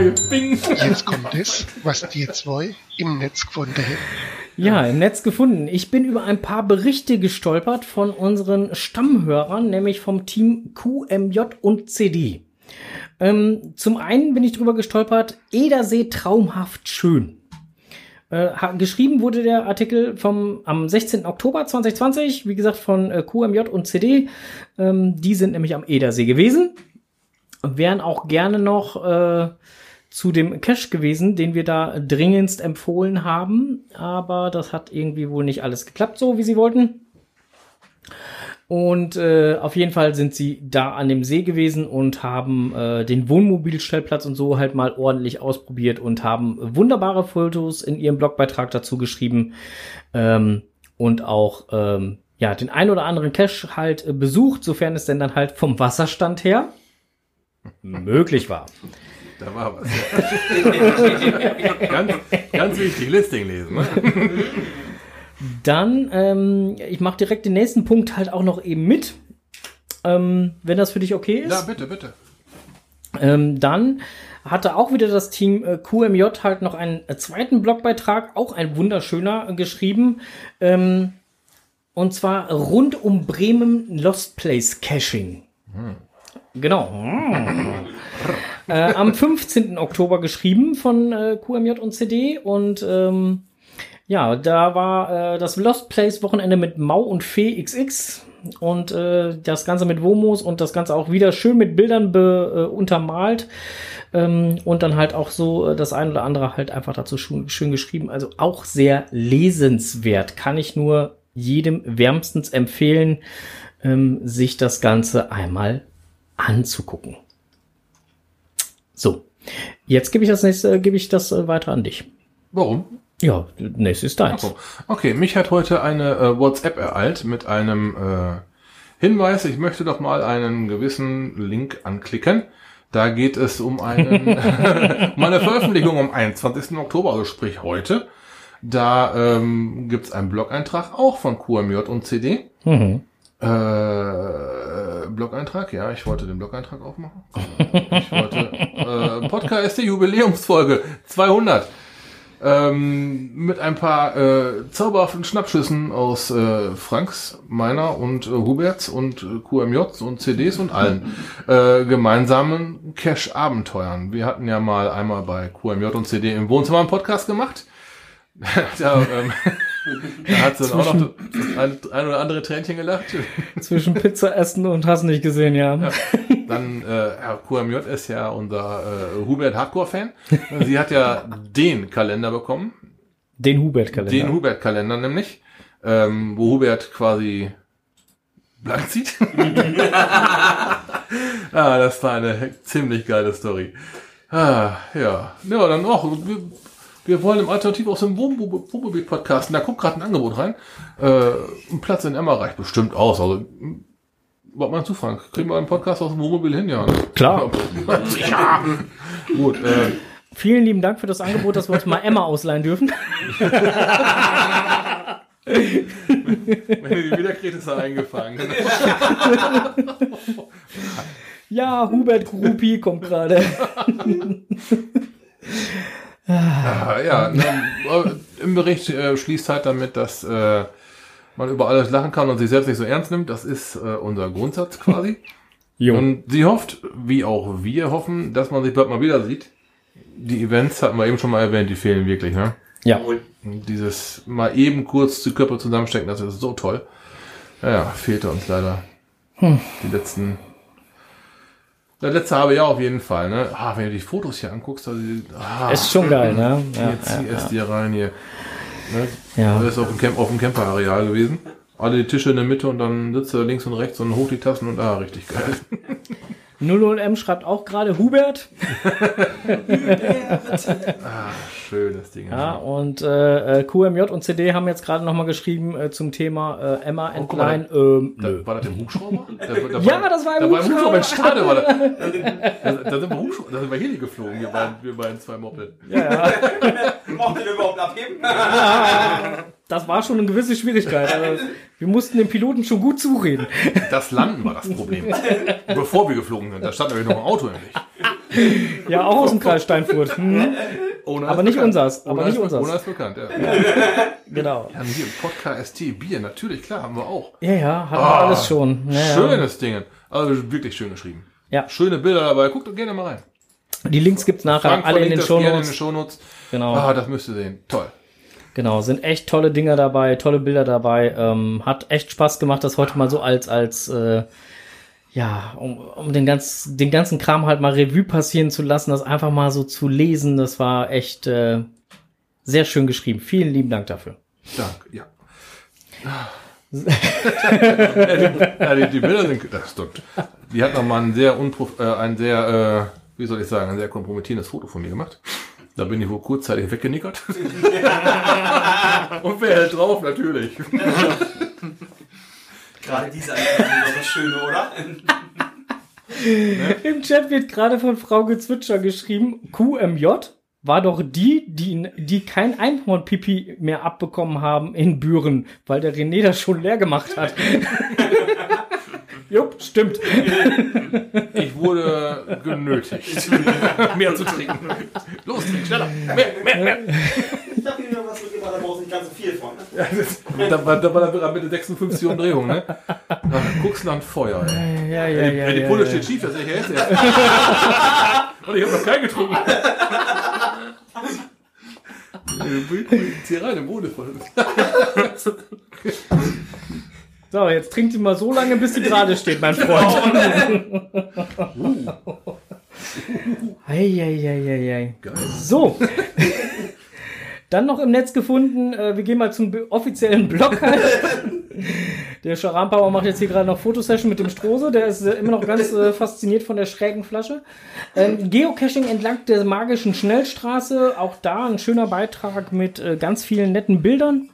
Hier Bing. Jetzt kommt es, was die zwei im Netz gefunden haben. Ja, im Netz gefunden. Ich bin über ein paar Berichte gestolpert von unseren Stammhörern, nämlich vom Team QMJ und CD. Ähm, zum einen bin ich drüber gestolpert, Edersee traumhaft schön. Äh, geschrieben wurde der Artikel vom am 16. Oktober 2020, wie gesagt von äh, QMJ und CD. Ähm, die sind nämlich am Edersee gewesen und wären auch gerne noch äh, zu dem Cache gewesen, den wir da dringendst empfohlen haben, aber das hat irgendwie wohl nicht alles geklappt, so wie sie wollten. Und äh, auf jeden Fall sind sie da an dem See gewesen und haben äh, den Wohnmobilstellplatz und so halt mal ordentlich ausprobiert und haben wunderbare Fotos in ihrem Blogbeitrag dazu geschrieben ähm, und auch ähm, ja den ein oder anderen Cache halt äh, besucht, sofern es denn dann halt vom Wasserstand her möglich war. Da war was. ganz, ganz wichtig, Listing lesen. Ne? Dann, ähm, ich mache direkt den nächsten Punkt halt auch noch eben mit, ähm, wenn das für dich okay ist. Ja, bitte, bitte. Ähm, dann hatte auch wieder das Team äh, QMJ halt noch einen äh, zweiten Blogbeitrag, auch ein wunderschöner, äh, geschrieben. Ähm, und zwar rund um Bremen Lost Place Caching. Genau. Äh, am 15. Oktober geschrieben von äh, QMJ und CD und ähm, ja, da war äh, das Lost Place Wochenende mit Mau und Fee XX und äh, das Ganze mit Womos und das Ganze auch wieder schön mit Bildern be, äh, untermalt ähm, und dann halt auch so äh, das ein oder andere halt einfach dazu schön, schön geschrieben. Also auch sehr lesenswert. Kann ich nur jedem wärmstens empfehlen, ähm, sich das Ganze einmal anzugucken. So, jetzt gebe ich das nächste, gebe ich das äh, weiter an dich. Warum? Ja, nächstes ist deins. So. Okay, mich hat heute eine äh, WhatsApp ereilt mit einem äh, Hinweis, ich möchte doch mal einen gewissen Link anklicken. Da geht es um, einen, um eine Veröffentlichung am 21. Oktober, also sprich heute. Da ähm, gibt es einen Blog-Eintrag auch von QMJ und CD. Mhm. Äh, Blog-Eintrag, ja, ich wollte den Blog-Eintrag aufmachen. Ich wollte, äh, Podcast der Jubiläumsfolge 200. Ähm, mit ein paar äh, zauberhaften Schnappschüssen aus äh, Franks, meiner und äh, Huberts und äh, QMJs und CDs und allen äh, gemeinsamen Cash-Abenteuern. Wir hatten ja mal einmal bei QMJ und CD im Wohnzimmer einen Podcast gemacht. da, ähm, da hat sie dann auch noch das ein, ein oder andere Tränchen gelacht. Zwischen Pizza essen und hast nicht gesehen, ja. Dann, äh, Herr QMJ ist ja unser äh, Hubert Hardcore-Fan. Sie hat ja den Kalender bekommen. Den Hubert-Kalender. Den Hubert-Kalender nämlich. Ähm, wo Hubert quasi blank zieht. ah, das war eine ziemlich geile Story. Ah, ja. Ja, dann auch. Wir, wir wollen im Alternativ aus dem Wohnmobil-Podcast, da kommt gerade ein Angebot rein. Äh, ein Platz in Emma reicht bestimmt aus. Also, was meinst du, Frank? Kriegen wir einen Podcast aus dem Wohnmobil hin? Ja. ne? Klar. ja. Gut, äh, Vielen lieben Dank für das Angebot, dass wir uns mal Emma ausleihen dürfen. wenn du die wiederkriegst, ist er eingefangen. Ja, Hubert Gruppi kommt gerade. Ah, ja, ne, äh, im Bericht äh, schließt halt damit, dass äh, man über alles lachen kann und sich selbst nicht so ernst nimmt. Das ist äh, unser Grundsatz quasi. Jo. Und sie hofft, wie auch wir hoffen, dass man sich bald mal wieder sieht. Die Events hatten wir eben schon mal erwähnt, die fehlen wirklich, ne? Ja. Und dieses mal eben kurz die Körper zusammenstecken, das ist so toll. Ja, ja fehlte uns leider. Die letzten. Das letzte habe ich auf jeden Fall, ne? Ah, wenn du die Fotos hier anguckst, also ah, Ist schon geil, ne? Ja, hier zieh ja, es dir rein hier. Ne? Ja. Das ist auf dem, Camp, auf dem Camper-Areal gewesen. Alle die Tische in der Mitte und dann sitzt er links und rechts und hoch die Tassen und ah, richtig geil. 00M schreibt auch gerade Hubert. Schönes Ding. Ja, und äh, äh, QMJ und CD haben jetzt gerade nochmal geschrieben äh, zum Thema äh, Emma guck mal, Entlein. ähm, Da, war das im Hubschrauber? Da, da Ja, das war im da War im Hubschrauber. Hubschrauber in Stade war das. Da, da sind wir Hubschrauber, da sind wir Heli geflogen, wir beiden, wir beiden zwei Moppel. Braucht ihr überhaupt abheben? Das war schon eine gewisse Schwierigkeit. Also, wir mussten den Piloten schon gut zureden. Das Landen war das Problem. Bevor wir geflogen sind, da stand nämlich noch ein Auto im Weg. Ja, auch aus dem Kreis Steinfurt. Hm, Aber nicht bekannt. unsers, aber Ohne nicht ist, unsers. Ohne ist bekannt, ja. genau. Wir haben hier Podcast ST Bier, natürlich, klar, haben wir auch. Ja, ja, hatten wir Ah, alles schon. Schönes Ding. Also wirklich schön geschrieben. Ja. Schöne Bilder dabei. Guckt doch gerne mal rein. Die Links gibt's nachher Frank alle in den gerne in den Shownotes. Shownotes. Genau. Ah, das müsst ihr sehen. Toll. Genau, sind echt tolle Dinger dabei, tolle Bilder dabei. Ähm, hat echt Spaß gemacht, das heute mal so als, als äh, ja, um, um den, ganz, den ganzen Kram halt mal Revue passieren zu lassen, das einfach mal so zu lesen. Das war echt äh, sehr schön geschrieben. Vielen lieben Dank dafür. Danke, ja. ja, die, die Bilder sind, das stimmt. Die hat nochmal ein sehr unprof, äh, ein sehr, äh, wie soll ich sagen, ein sehr kompromittierendes Foto von mir gemacht. Da bin ich wohl kurzzeitig weggenickert. Und wer hält drauf? Natürlich. Gerade diese ist das Schöne, oder? Im Chat wird gerade von Frau Gezwitscher geschrieben, QMJ war doch die, die, die kein Einhornpipi mehr abbekommen haben in Büren, weil der René das schon leer gemacht hat. Jupp, stimmt. Ich wurde genötigt, mehr zu trinken. Los, trink schneller. Mehr, mehr, mehr. Da brauchst du nicht ganz so viel von. Ne? Da war, da war er mit der 56 Umdrehung, ne? Da guckst du an Feuer, ey. Ja, ja, ja. Ja, die ja, Pulle ja. steht schief, das ist echt jetzt. Und ich habe noch keinen getrunken. Zieh rein, im Boden voll. So, jetzt trinkt die mal so lange, bis die gerade steht, mein Freund. Eieieiei. So. Dann noch im Netz gefunden, äh, wir gehen mal zum offiziellen Blog. halt. Der Scharampauer macht jetzt hier gerade noch Fotosession mit dem Strose, der ist äh, immer noch ganz äh, fasziniert von der schrägen Flasche. Ähm, Geocaching entlang der magischen Schnellstraße, auch da ein schöner Beitrag mit äh, ganz vielen netten Bildern.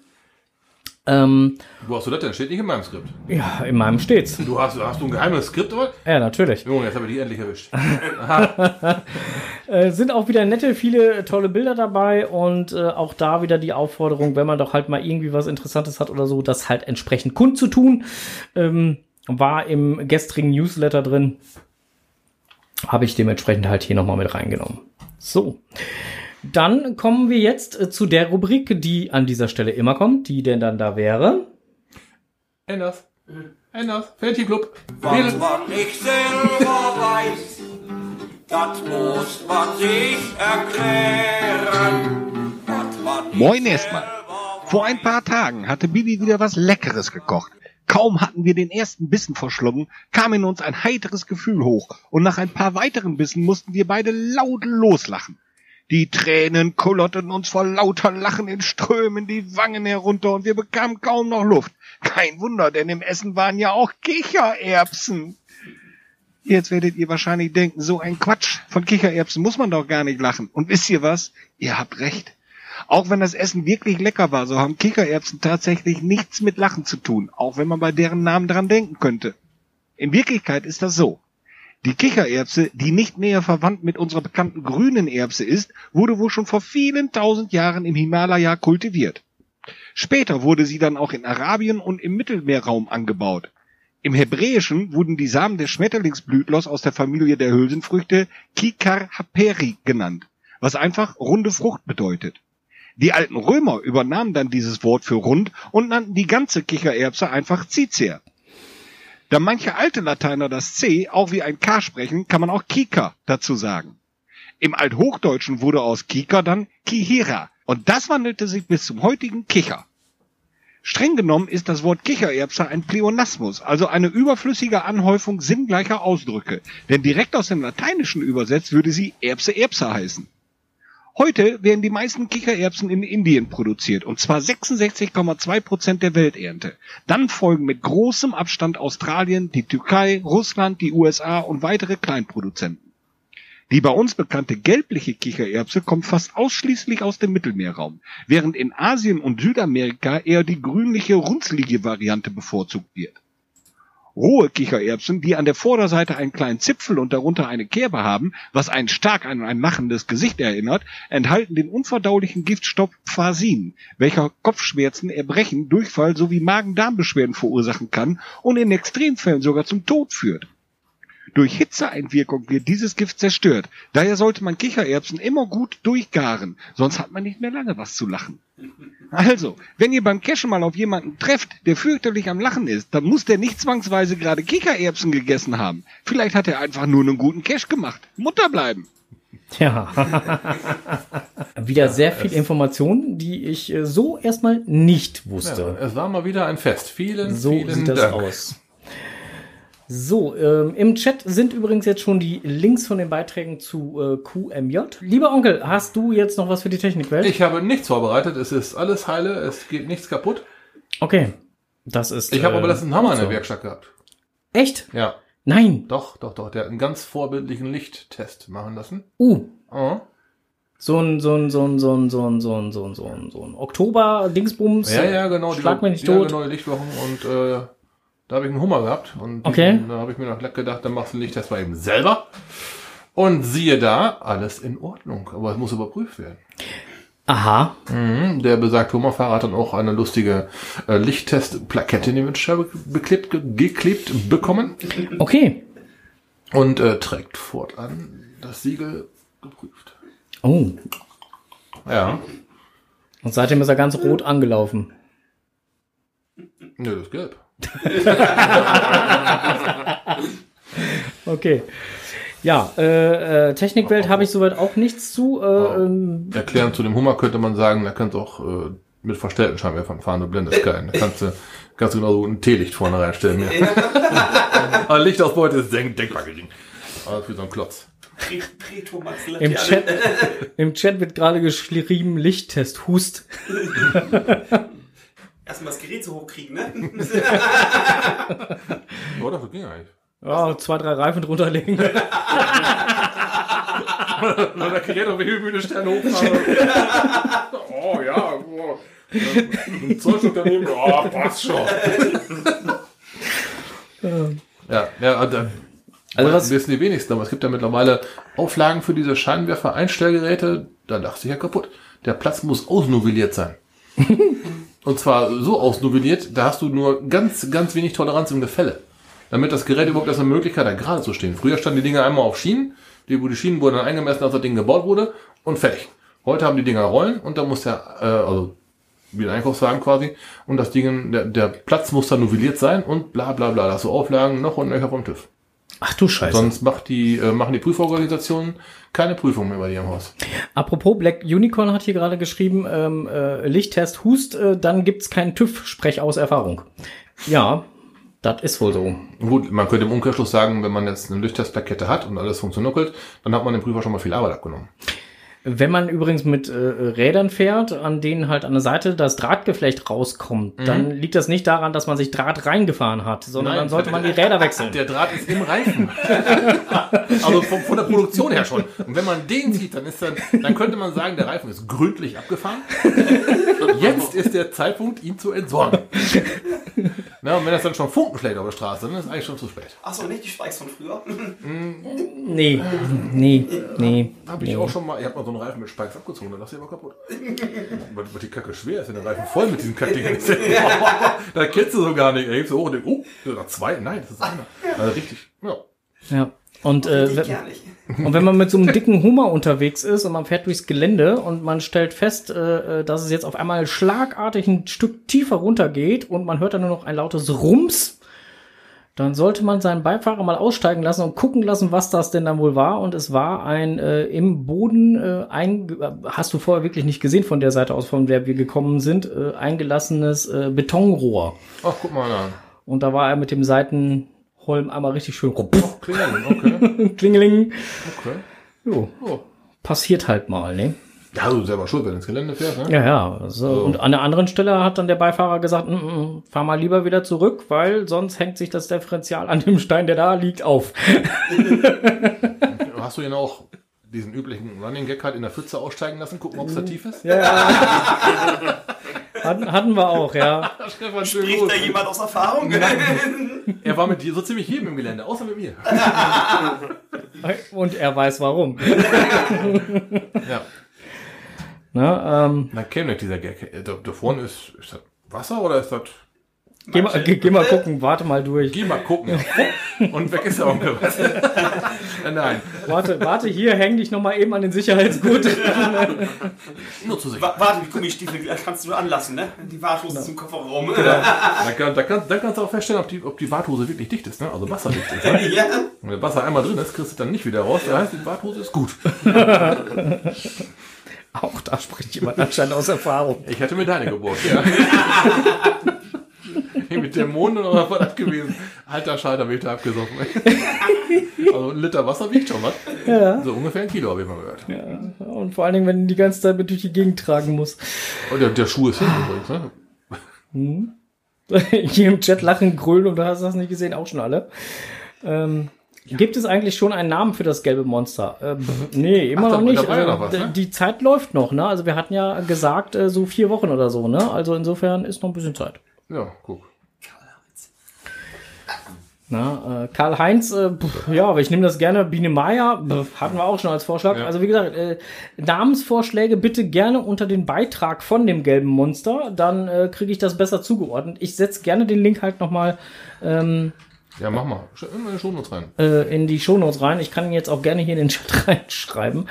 Ähm, Wo hast du das denn? Steht nicht in meinem Skript. ja, in meinem steht's. Du hast, hast du ein geheimes Skript, oder? Ja, natürlich. Junge, jetzt habe ich dich endlich erwischt. Äh, sind auch wieder nette, viele tolle Bilder dabei und äh, auch da wieder die Aufforderung, wenn man doch halt mal irgendwie was Interessantes hat oder so, das halt entsprechend kundzutun. Ähm, war im gestrigen Newsletter drin. Habe ich dementsprechend halt hier nochmal mit reingenommen. So. Dann kommen wir jetzt äh, zu der Rubrik, die an dieser Stelle immer kommt, die denn dann da wäre. Anders. Anders. Fältchenclub. Was man nicht selber weiß, das muss man sich erklären. Was man nicht Moin erstmal. Vor ein paar Tagen hatte Bibi wieder was Leckeres gekocht. Kaum hatten wir den ersten Bissen verschlungen, kam in uns ein heiteres Gefühl hoch und nach ein paar weiteren Bissen mussten wir beide laut loslachen. Die Tränen kullerten uns vor lauter Lachen in Strömen die Wangen herunter und wir bekamen kaum noch Luft. Kein Wunder, denn im Essen waren ja auch Kichererbsen. Jetzt werdet ihr wahrscheinlich denken, so ein Quatsch. Von Kichererbsen muss man doch gar nicht lachen. Und wisst ihr was? Ihr habt recht. Auch wenn das Essen wirklich lecker war, so haben Kichererbsen tatsächlich nichts mit Lachen zu tun, auch wenn man bei deren Namen dran denken könnte. In Wirklichkeit ist das so. Die Kichererbse, die nicht näher verwandt mit unserer bekannten grünen Erbse ist, wurde wohl schon vor vielen tausend Jahren im Himalaya kultiviert. Später wurde sie dann auch in Arabien und im Mittelmeerraum angebaut. Im Hebräischen wurden die Samen des Schmetterlingsblütlers aus der Familie der Hülsenfrüchte Kikar haperi genannt, was einfach runde Frucht bedeutet. Die alten Römer übernahmen dann dieses Wort für rund und nannten die ganze Kichererbse einfach Cicer. Da manche alte Lateiner das C auch wie ein K sprechen, kann man auch Kika dazu sagen. Im Althochdeutschen wurde aus Kika dann Kihira und das wandelte sich bis zum heutigen Kicher. Streng genommen ist das Wort Kichererbse ein Pleonasmus, also eine überflüssige Anhäufung sinngleicher Ausdrücke, denn direkt aus dem Lateinischen übersetzt würde sie Erbse Erbse heißen. Heute werden die meisten Kichererbsen in Indien produziert, und zwar 66,2 Prozent der Welternte. Dann folgen mit großem Abstand Australien, die Türkei, Russland, die USA und weitere Kleinproduzenten. Die bei uns bekannte gelbliche Kichererbse kommt fast ausschließlich aus dem Mittelmeerraum, während in Asien und Südamerika eher die grünliche, runzlige Variante bevorzugt wird. Rohe Kichererbsen, die an der Vorderseite einen kleinen Zipfel und darunter eine Kerbe haben, was einen stark an ein lachendes Gesicht erinnert, enthalten den unverdaulichen Giftstoff Phasin, welcher Kopfschmerzen, Erbrechen, Durchfall sowie Magen-Darm-Beschwerden verursachen kann und in Extremfällen sogar zum Tod führt. Durch Hitzeeinwirkung wird dieses Gift zerstört. Daher sollte man Kichererbsen immer gut durchgaren, sonst hat man nicht mehr lange was zu lachen. Also, wenn ihr beim Cashen mal auf jemanden trefft, der fürchterlich am Lachen ist, dann muss der nicht zwangsweise gerade Kichererbsen gegessen haben. Vielleicht hat er einfach nur einen guten Cash gemacht. Mutter bleiben. Ja. Wieder sehr viel Informationen, die ich äh, so erstmal nicht Ja, wusste. es war mal wieder ein Fest. Vielen, So vielen sieht das Dank. aus. So, ähm, im Chat sind übrigens jetzt schon die Links von den Beiträgen zu äh, QMJ. Lieber Onkel, hast du jetzt noch was für die Technikwelt? Ich habe nichts vorbereitet. Es ist alles heile. Es geht nichts kaputt. okay, das ist. Ich habe äh, aber letzten Hammer in so. der Werkstatt gehabt. Echt? Ja, Nein. doch, doch, doch. Der hat einen ganz vorbildlichen Lichttest machen lassen. Uh, Oh. so ein, so ein, so ein, so ein, so ein, so ein, so ein, so ein, so ein Oktober-Dingsbums. Ja, ja, genau. Schlag mich nicht ja, tot. genau, die Lichtwochen und äh, da habe ich einen Hummer gehabt und Okay. da habe ich mir noch gedacht, dann machst du den Lichttest mal eben selber. Und siehe da, alles in Ordnung, aber es muss überprüft werden. Aha. Mhm, Der besagte Hummerfahrer hat dann auch eine lustige äh, Lichttest-Plakette in die Windschutzscheibe beklebt, ge- geklebt bekommen Okay. und äh, trägt fortan das Siegel geprüft. Oh. Ja, Und seitdem ist er ganz rot angelaufen. nö, das ist gelb. Okay. Ja, äh, äh, Technikwelt habe ich soweit auch nichts zu. Äh, ähm, Erklärend zu dem Hummer könnte man sagen, da kannst du auch äh, mit verstellten Scheinwerfern fahren, du blendest keinen. Da kannst du, kannst du genauso ein Teelicht vorne reinstellen. Ja. Aber Lichtausbeute ist denk denkbar gering. Aber für so ein Klotz. Im. Chat, Im Chat wird gerade geschrieben, Lichttest, Hust. Erstmal das Gerät so hochkriegen, ne? Oh, das ging eigentlich. Ja, zwei, drei Reifen drunter legen. Oder der Gerät auf die Bühne stellen hochfahren. oh ja, oh. Ein daneben, oh, passt schon. ja, ja, und, äh, Also was- das wissen die wenigsten, aber es gibt ja mittlerweile Auflagen für diese Scheinwerfer-Einstellgeräte, da dachte ich ja kaputt. Der Platz muss ausnovelliert sein. Und zwar so ausnovelliert, da hast du nur ganz, ganz wenig Toleranz im Gefälle. Damit das Gerät überhaupt erst eine Möglichkeit hat, gerade zu stehen. Früher standen die Dinger einmal auf Schienen, die, die Schienen wurden dann eingemessen, als das Ding gebaut wurde, und fertig. Heute haben die Dinger Rollen und da muss der, äh, also wie ein Einkaufswagen quasi, und das Ding, der, der Platz muss dann novelliert sein und bla bla bla. Da hast du Auflagen noch und nöcher vom TÜV. Ach du Scheiße. Sonst macht die, äh, machen die Prüforganisationen keine Prüfung mehr bei dir im Haus. Apropos, Black Unicorn hat hier gerade geschrieben, ähm, äh, Lichttest, Hust, äh, dann gibt's keinen TÜV, sprech aus Erfahrung. Ja, das ist wohl so. Gut, man könnte im Umkehrschluss sagen, wenn man jetzt eine Lichttestplakette hat und alles funktioniert, dann hat man dem Prüfer schon mal viel Arbeit abgenommen. Wenn man übrigens mit äh, Rädern fährt, an denen halt an der Seite das Drahtgeflecht rauskommt, dann liegt das nicht daran, dass man sich Draht reingefahren hat, sondern Nein. dann sollte man die Räder wechseln. Der Draht ist im Reifen. also von, von der Produktion her schon. Und wenn man den zieht, dann ist dann, dann könnte man sagen, der Reifen ist gründlich abgefahren. Jetzt ist der Zeitpunkt, ihn zu entsorgen. Na, und wenn das dann schon Funken schlägt auf der Straße, dann ist es eigentlich schon zu spät. Achso, nicht die Spikes von früher. Nee, nee, nee. Habe ich auch schon mal, ich habe mal so einen Reifen mit Spikes abgezogen, dann lass ich aber kaputt. Weil, weil die Kacke schwer ist, wenn der Reifen voll mit diesen Kackdingern ist. da kennst du so gar nicht. Ey, so hoch und denkst, oh, sind da zwei? Nein, das ist einer. Also richtig, ja. Ja. Und, äh, gar nicht. und wenn man mit so einem dicken Hummer unterwegs ist und man fährt durchs Gelände und man stellt fest, äh, äh, dass es jetzt auf einmal schlagartig ein Stück tiefer runtergeht und man hört dann nur noch ein lautes Rums, dann sollte man seinen Beifahrer mal aussteigen lassen und gucken lassen, was das denn dann wohl war. Und es war ein äh, im Boden äh, ein, äh, hast du vorher wirklich nicht gesehen von der Seite aus, von der wir gekommen sind, äh, eingelassenes äh, Betonrohr. Ach, guck mal an. Und da war er mit dem Seitenholm einmal richtig schön rum. Klingeln, okay. Klingeling. okay. Jo, Oh. passiert halt mal, ne? Ja, du bist selber schuld, wenn du ins Gelände fährst, ne? Ja, ja. So. Und an der anderen Stelle hat dann der Beifahrer gesagt, "Mm, mm, fahr mal lieber wieder zurück, weil sonst hängt sich das Differential an dem Stein, der da liegt, auf. Hast du ihn auch diesen üblichen Running Gag halt in der Pfütze aussteigen lassen, gucken, ob es da tief ist? Hatten, hatten wir auch, ja. Spricht gut. da jemand aus Erfahrung? Er war mit dir so ziemlich jedem im Gelände, außer mit mir. Und er weiß warum. Ja. Na, ähm, Dann käme nicht dieser Gag. Äh, Da, da vorne ist, ist das Wasser oder ist das... geh, mal, geh, geh mal gucken, warte mal durch. Geh mal gucken. Und weg ist der Onkel. Was? Nein, Warte, warte, hier, häng dich noch mal eben an den Sicherheitsgurt. nur zu sicher. Wa- Warte, die Gummistiefel die kannst du anlassen, ne? Die Warthose zum Kofferraum. Da, kann, da, kann, da kannst du auch feststellen, ob die, ob die Warthose wirklich dicht ist, ne? also wasserdicht ist. Ne? ja. Und wenn Wasser einmal drin ist, kriegst du dann nicht wieder raus. Das heißt, die Warthose ist gut. Auch da spricht jemand anscheinend aus Erfahrung. Ich hätte mir deine geborgt, ja. Mit Dämonen oder was das gewesen? Alter Schalter, bin ich da abgesoffen. Also ein Liter Wasser wiegt schon was. Ja. So ungefähr ein Kilo habe ich mal gehört. Und vor allen Dingen, wenn du die ganze Zeit mit durch die Gegend tragen musst. Und der, der Schuh ist hin übrigens. Ne? Hier im Chat lachen, grölen und du hast das nicht gesehen, auch schon alle. Ähm, Gibt es eigentlich schon einen Namen für das gelbe Monster? Äh, pff, nee, immer Ach, noch nicht. ja Also, noch was, ne? Die Zeit läuft noch, ne? Also wir hatten ja gesagt, äh, so vier Wochen oder so, ne? Also insofern ist noch ein bisschen Zeit. Ja, guck. Na, äh, Karl-Heinz, äh, pf, ja, aber ich nehme das gerne. Biene Meier, pf, hatten wir auch schon als Vorschlag. Ja. Also wie gesagt, äh, Namensvorschläge bitte gerne unter den Beitrag von dem gelben Monster. Dann äh, kriege ich das besser zugeordnet. Ich setze gerne den Link halt nochmal ähm, Ja, mach mal. In meine Shownotes rein. äh, in die Shownotes rein. Ich kann ihn jetzt auch gerne hier in den Chat reinschreiben.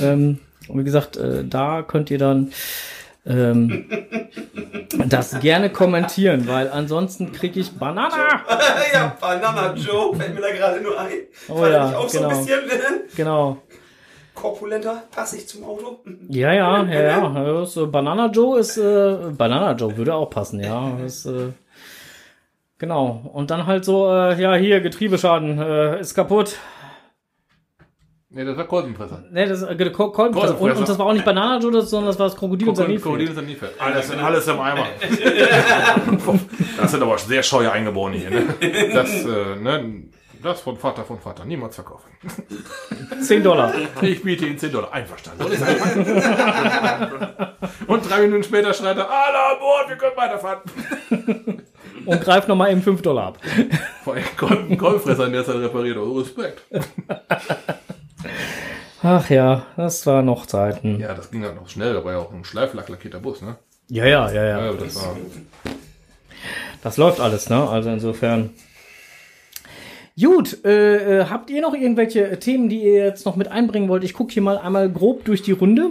Ähm, und wie gesagt, äh, da könnt ihr dann ähm, das gerne kommentieren, weil ansonsten kriege ich Banana. ja, Banana Joe, fällt mir da gerade nur ein. Oh War ja, ich auch so genau. ein bisschen äh, Genau. korpulenter, passig zum Auto. Ja, ja, ja, ja. Das, äh, Banana Joe ist äh, Banana Joe würde auch passen, ja. Das, äh, genau. Und dann halt so, äh, ja, hier Getriebeschaden äh, ist kaputt. Nee, das war Kolbenpresser. Ne, das äh, Kol- Kolbenpresser. Und, und das war auch nicht Banana Joe, das, sondern das war das Krokodil und Krokodil Sanifel. ist dann nie fett. Alles, alles im Eimer. das sind aber sehr scheue Eingeborene hier. Ne? Das, äh, ne, das von Vater von Vater. Niemals verkaufen. 10 Dollar. Ich biete Ihnen 10 Dollar. Einverstanden. Und drei Minuten später schreit er, alle an Bord, wir können weiterfahren. Und greift nochmal eben 5 Dollar ab. Vor allem Kolbenfresser in der Zeit repariert. Also Respekt. Ach ja, das war noch Zeiten. Ja, das ging halt noch schnell. Da war ja auch ein schleiflacklackierter Bus, ne? Ja, ja, ja, ja. Ja, das war... Das läuft alles, ne? Also insofern. Gut, äh, äh, habt ihr noch irgendwelche Themen, die ihr jetzt noch mit einbringen wollt? Ich gucke hier mal einmal grob durch die Runde.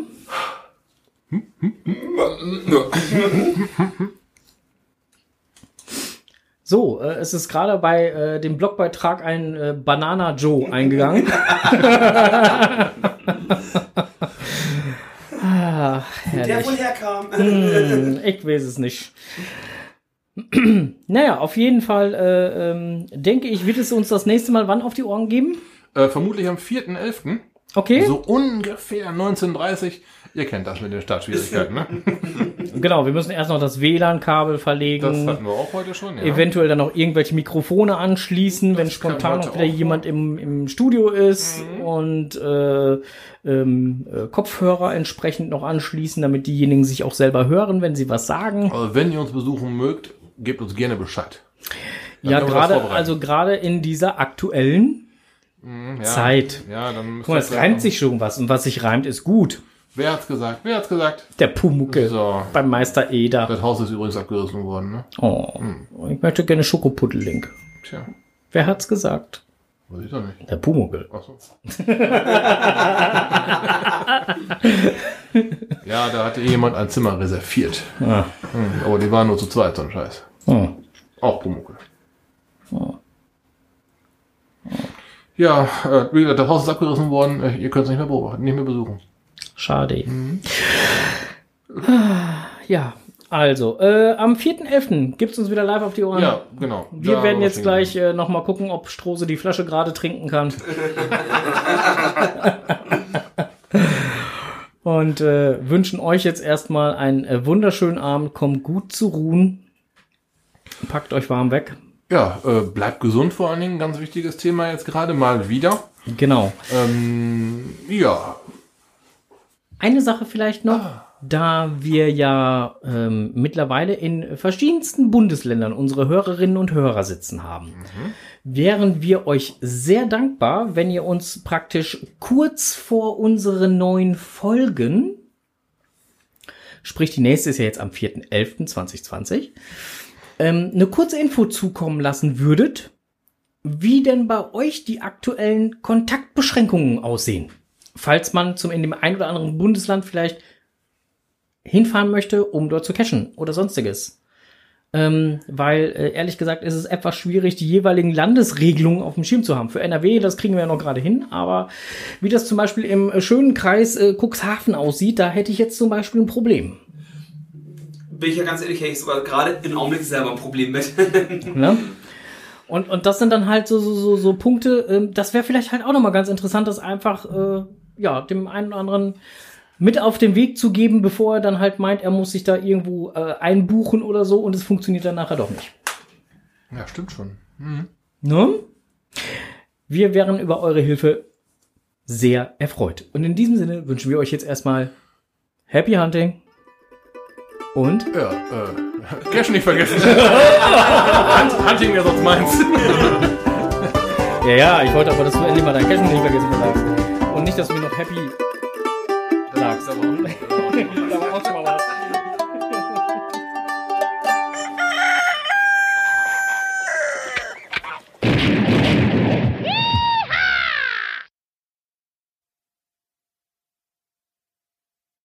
So, äh, es ist gerade bei äh, dem Blogbeitrag ein äh, Banana Joe eingegangen. ah, Der wohl herkam. Hm, ich weiß es nicht. naja, auf jeden Fall äh, ähm, denke ich, wird es uns das nächste Mal wann auf die Ohren geben? Äh, vermutlich am 4.11. Okay, So ungefähr 1930. Ihr kennt das mit den Startschwierigkeiten, ne? genau, wir müssen erst noch das WLAN-Kabel Das verlegen, hatten wir auch heute schon, ja. eventuell dann noch irgendwelche Mikrofone anschließen, wenn spontan noch wieder jemand im, im Studio ist und äh, ähm, äh, Kopfhörer entsprechend noch anschließen, damit diejenigen sich auch selber hören, wenn sie was sagen. Also wenn ihr uns besuchen mögt, gebt uns gerne Bescheid. Dann Ja, das gerade also gerade in dieser aktuellen ja, Zeit. Ja, dann Guck mal, es reimt sich schon was und was sich reimt, ist gut. Wer hat's gesagt? Wer hat's gesagt? Der Pumuckel So. beim Meister Eder. Das Haus ist übrigens abgerissen worden, ne? Oh, ich möchte gerne Schokopuddelink. Tja, Wer hat's gesagt? weiß ich doch nicht. Der Pumuckel. Achso. ja, da hatte jemand ein Zimmer reserviert. Ah. Hm, aber die waren nur zu zweit, so ein Scheiß. Oh. Auch Pumuckel. Ja, äh, wie gesagt, das Haus ist abgerissen worden. Äh, ihr könnt es nicht mehr beobachten, nicht mehr besuchen. Schade. Ah, Ja, also, äh, am 4.11. gibt's uns wieder live auf die Ohren. Ja, genau. Wir Da werden jetzt gleich äh, nochmal gucken, ob Strose die Flasche gerade trinken kann. Und äh, wünschen euch jetzt erstmal einen äh, wunderschönen Abend. Kommt gut zu ruhen. Packt euch warm weg. Ja, äh, bleibt gesund vor allen Dingen, ganz wichtiges Thema jetzt gerade mal wieder. Genau. Ähm, ja, Eine Sache vielleicht noch, da wir ja ähm, mittlerweile in verschiedensten Bundesländern unsere Hörerinnen und Hörer sitzen haben, wären wir euch sehr dankbar, wenn ihr uns praktisch kurz vor unseren neuen Folgen, sprich die nächste ist ja jetzt am 4.11.2020, ähm, eine kurze Info zukommen lassen würdet, wie denn bei euch die aktuellen Kontaktbeschränkungen aussehen falls man zum in dem ein oder anderen Bundesland vielleicht hinfahren möchte, um dort zu cashen oder sonstiges. Ähm, weil äh, ehrlich gesagt ist es etwas schwierig, die jeweiligen Landesregelungen auf dem Schirm zu haben. Für NRW, das kriegen wir ja noch gerade hin, aber wie das zum Beispiel im äh, schönen Kreis äh, Cuxhaven aussieht, da hätte ich jetzt zum Beispiel ein Problem. Bin ich ja ganz ehrlich, hätte ich sogar gerade im Augenblick selber ein Problem mit. Ne? Und, und das sind dann halt so, so, so, so Punkte, ähm, das wäre vielleicht halt auch nochmal ganz interessant, das einfach, äh, ja, dem einen oder anderen mit auf den Weg zu geben, bevor er dann halt meint, er muss sich da irgendwo äh, einbuchen oder so und es funktioniert dann nachher doch nicht. ja, stimmt schon. Ne? Wir wären über eure Hilfe sehr erfreut. Und in diesem Sinne wünschen wir euch jetzt erstmal Happy Hunting und Ja, äh, Cash nicht vergessen. Hunt- Hunting wäre sonst meins. ja, ja, ich wollte aber, dass du endlich mal dein Cash nicht vergessen sagst. Nicht, dass mir noch Happy sagst. aber auch-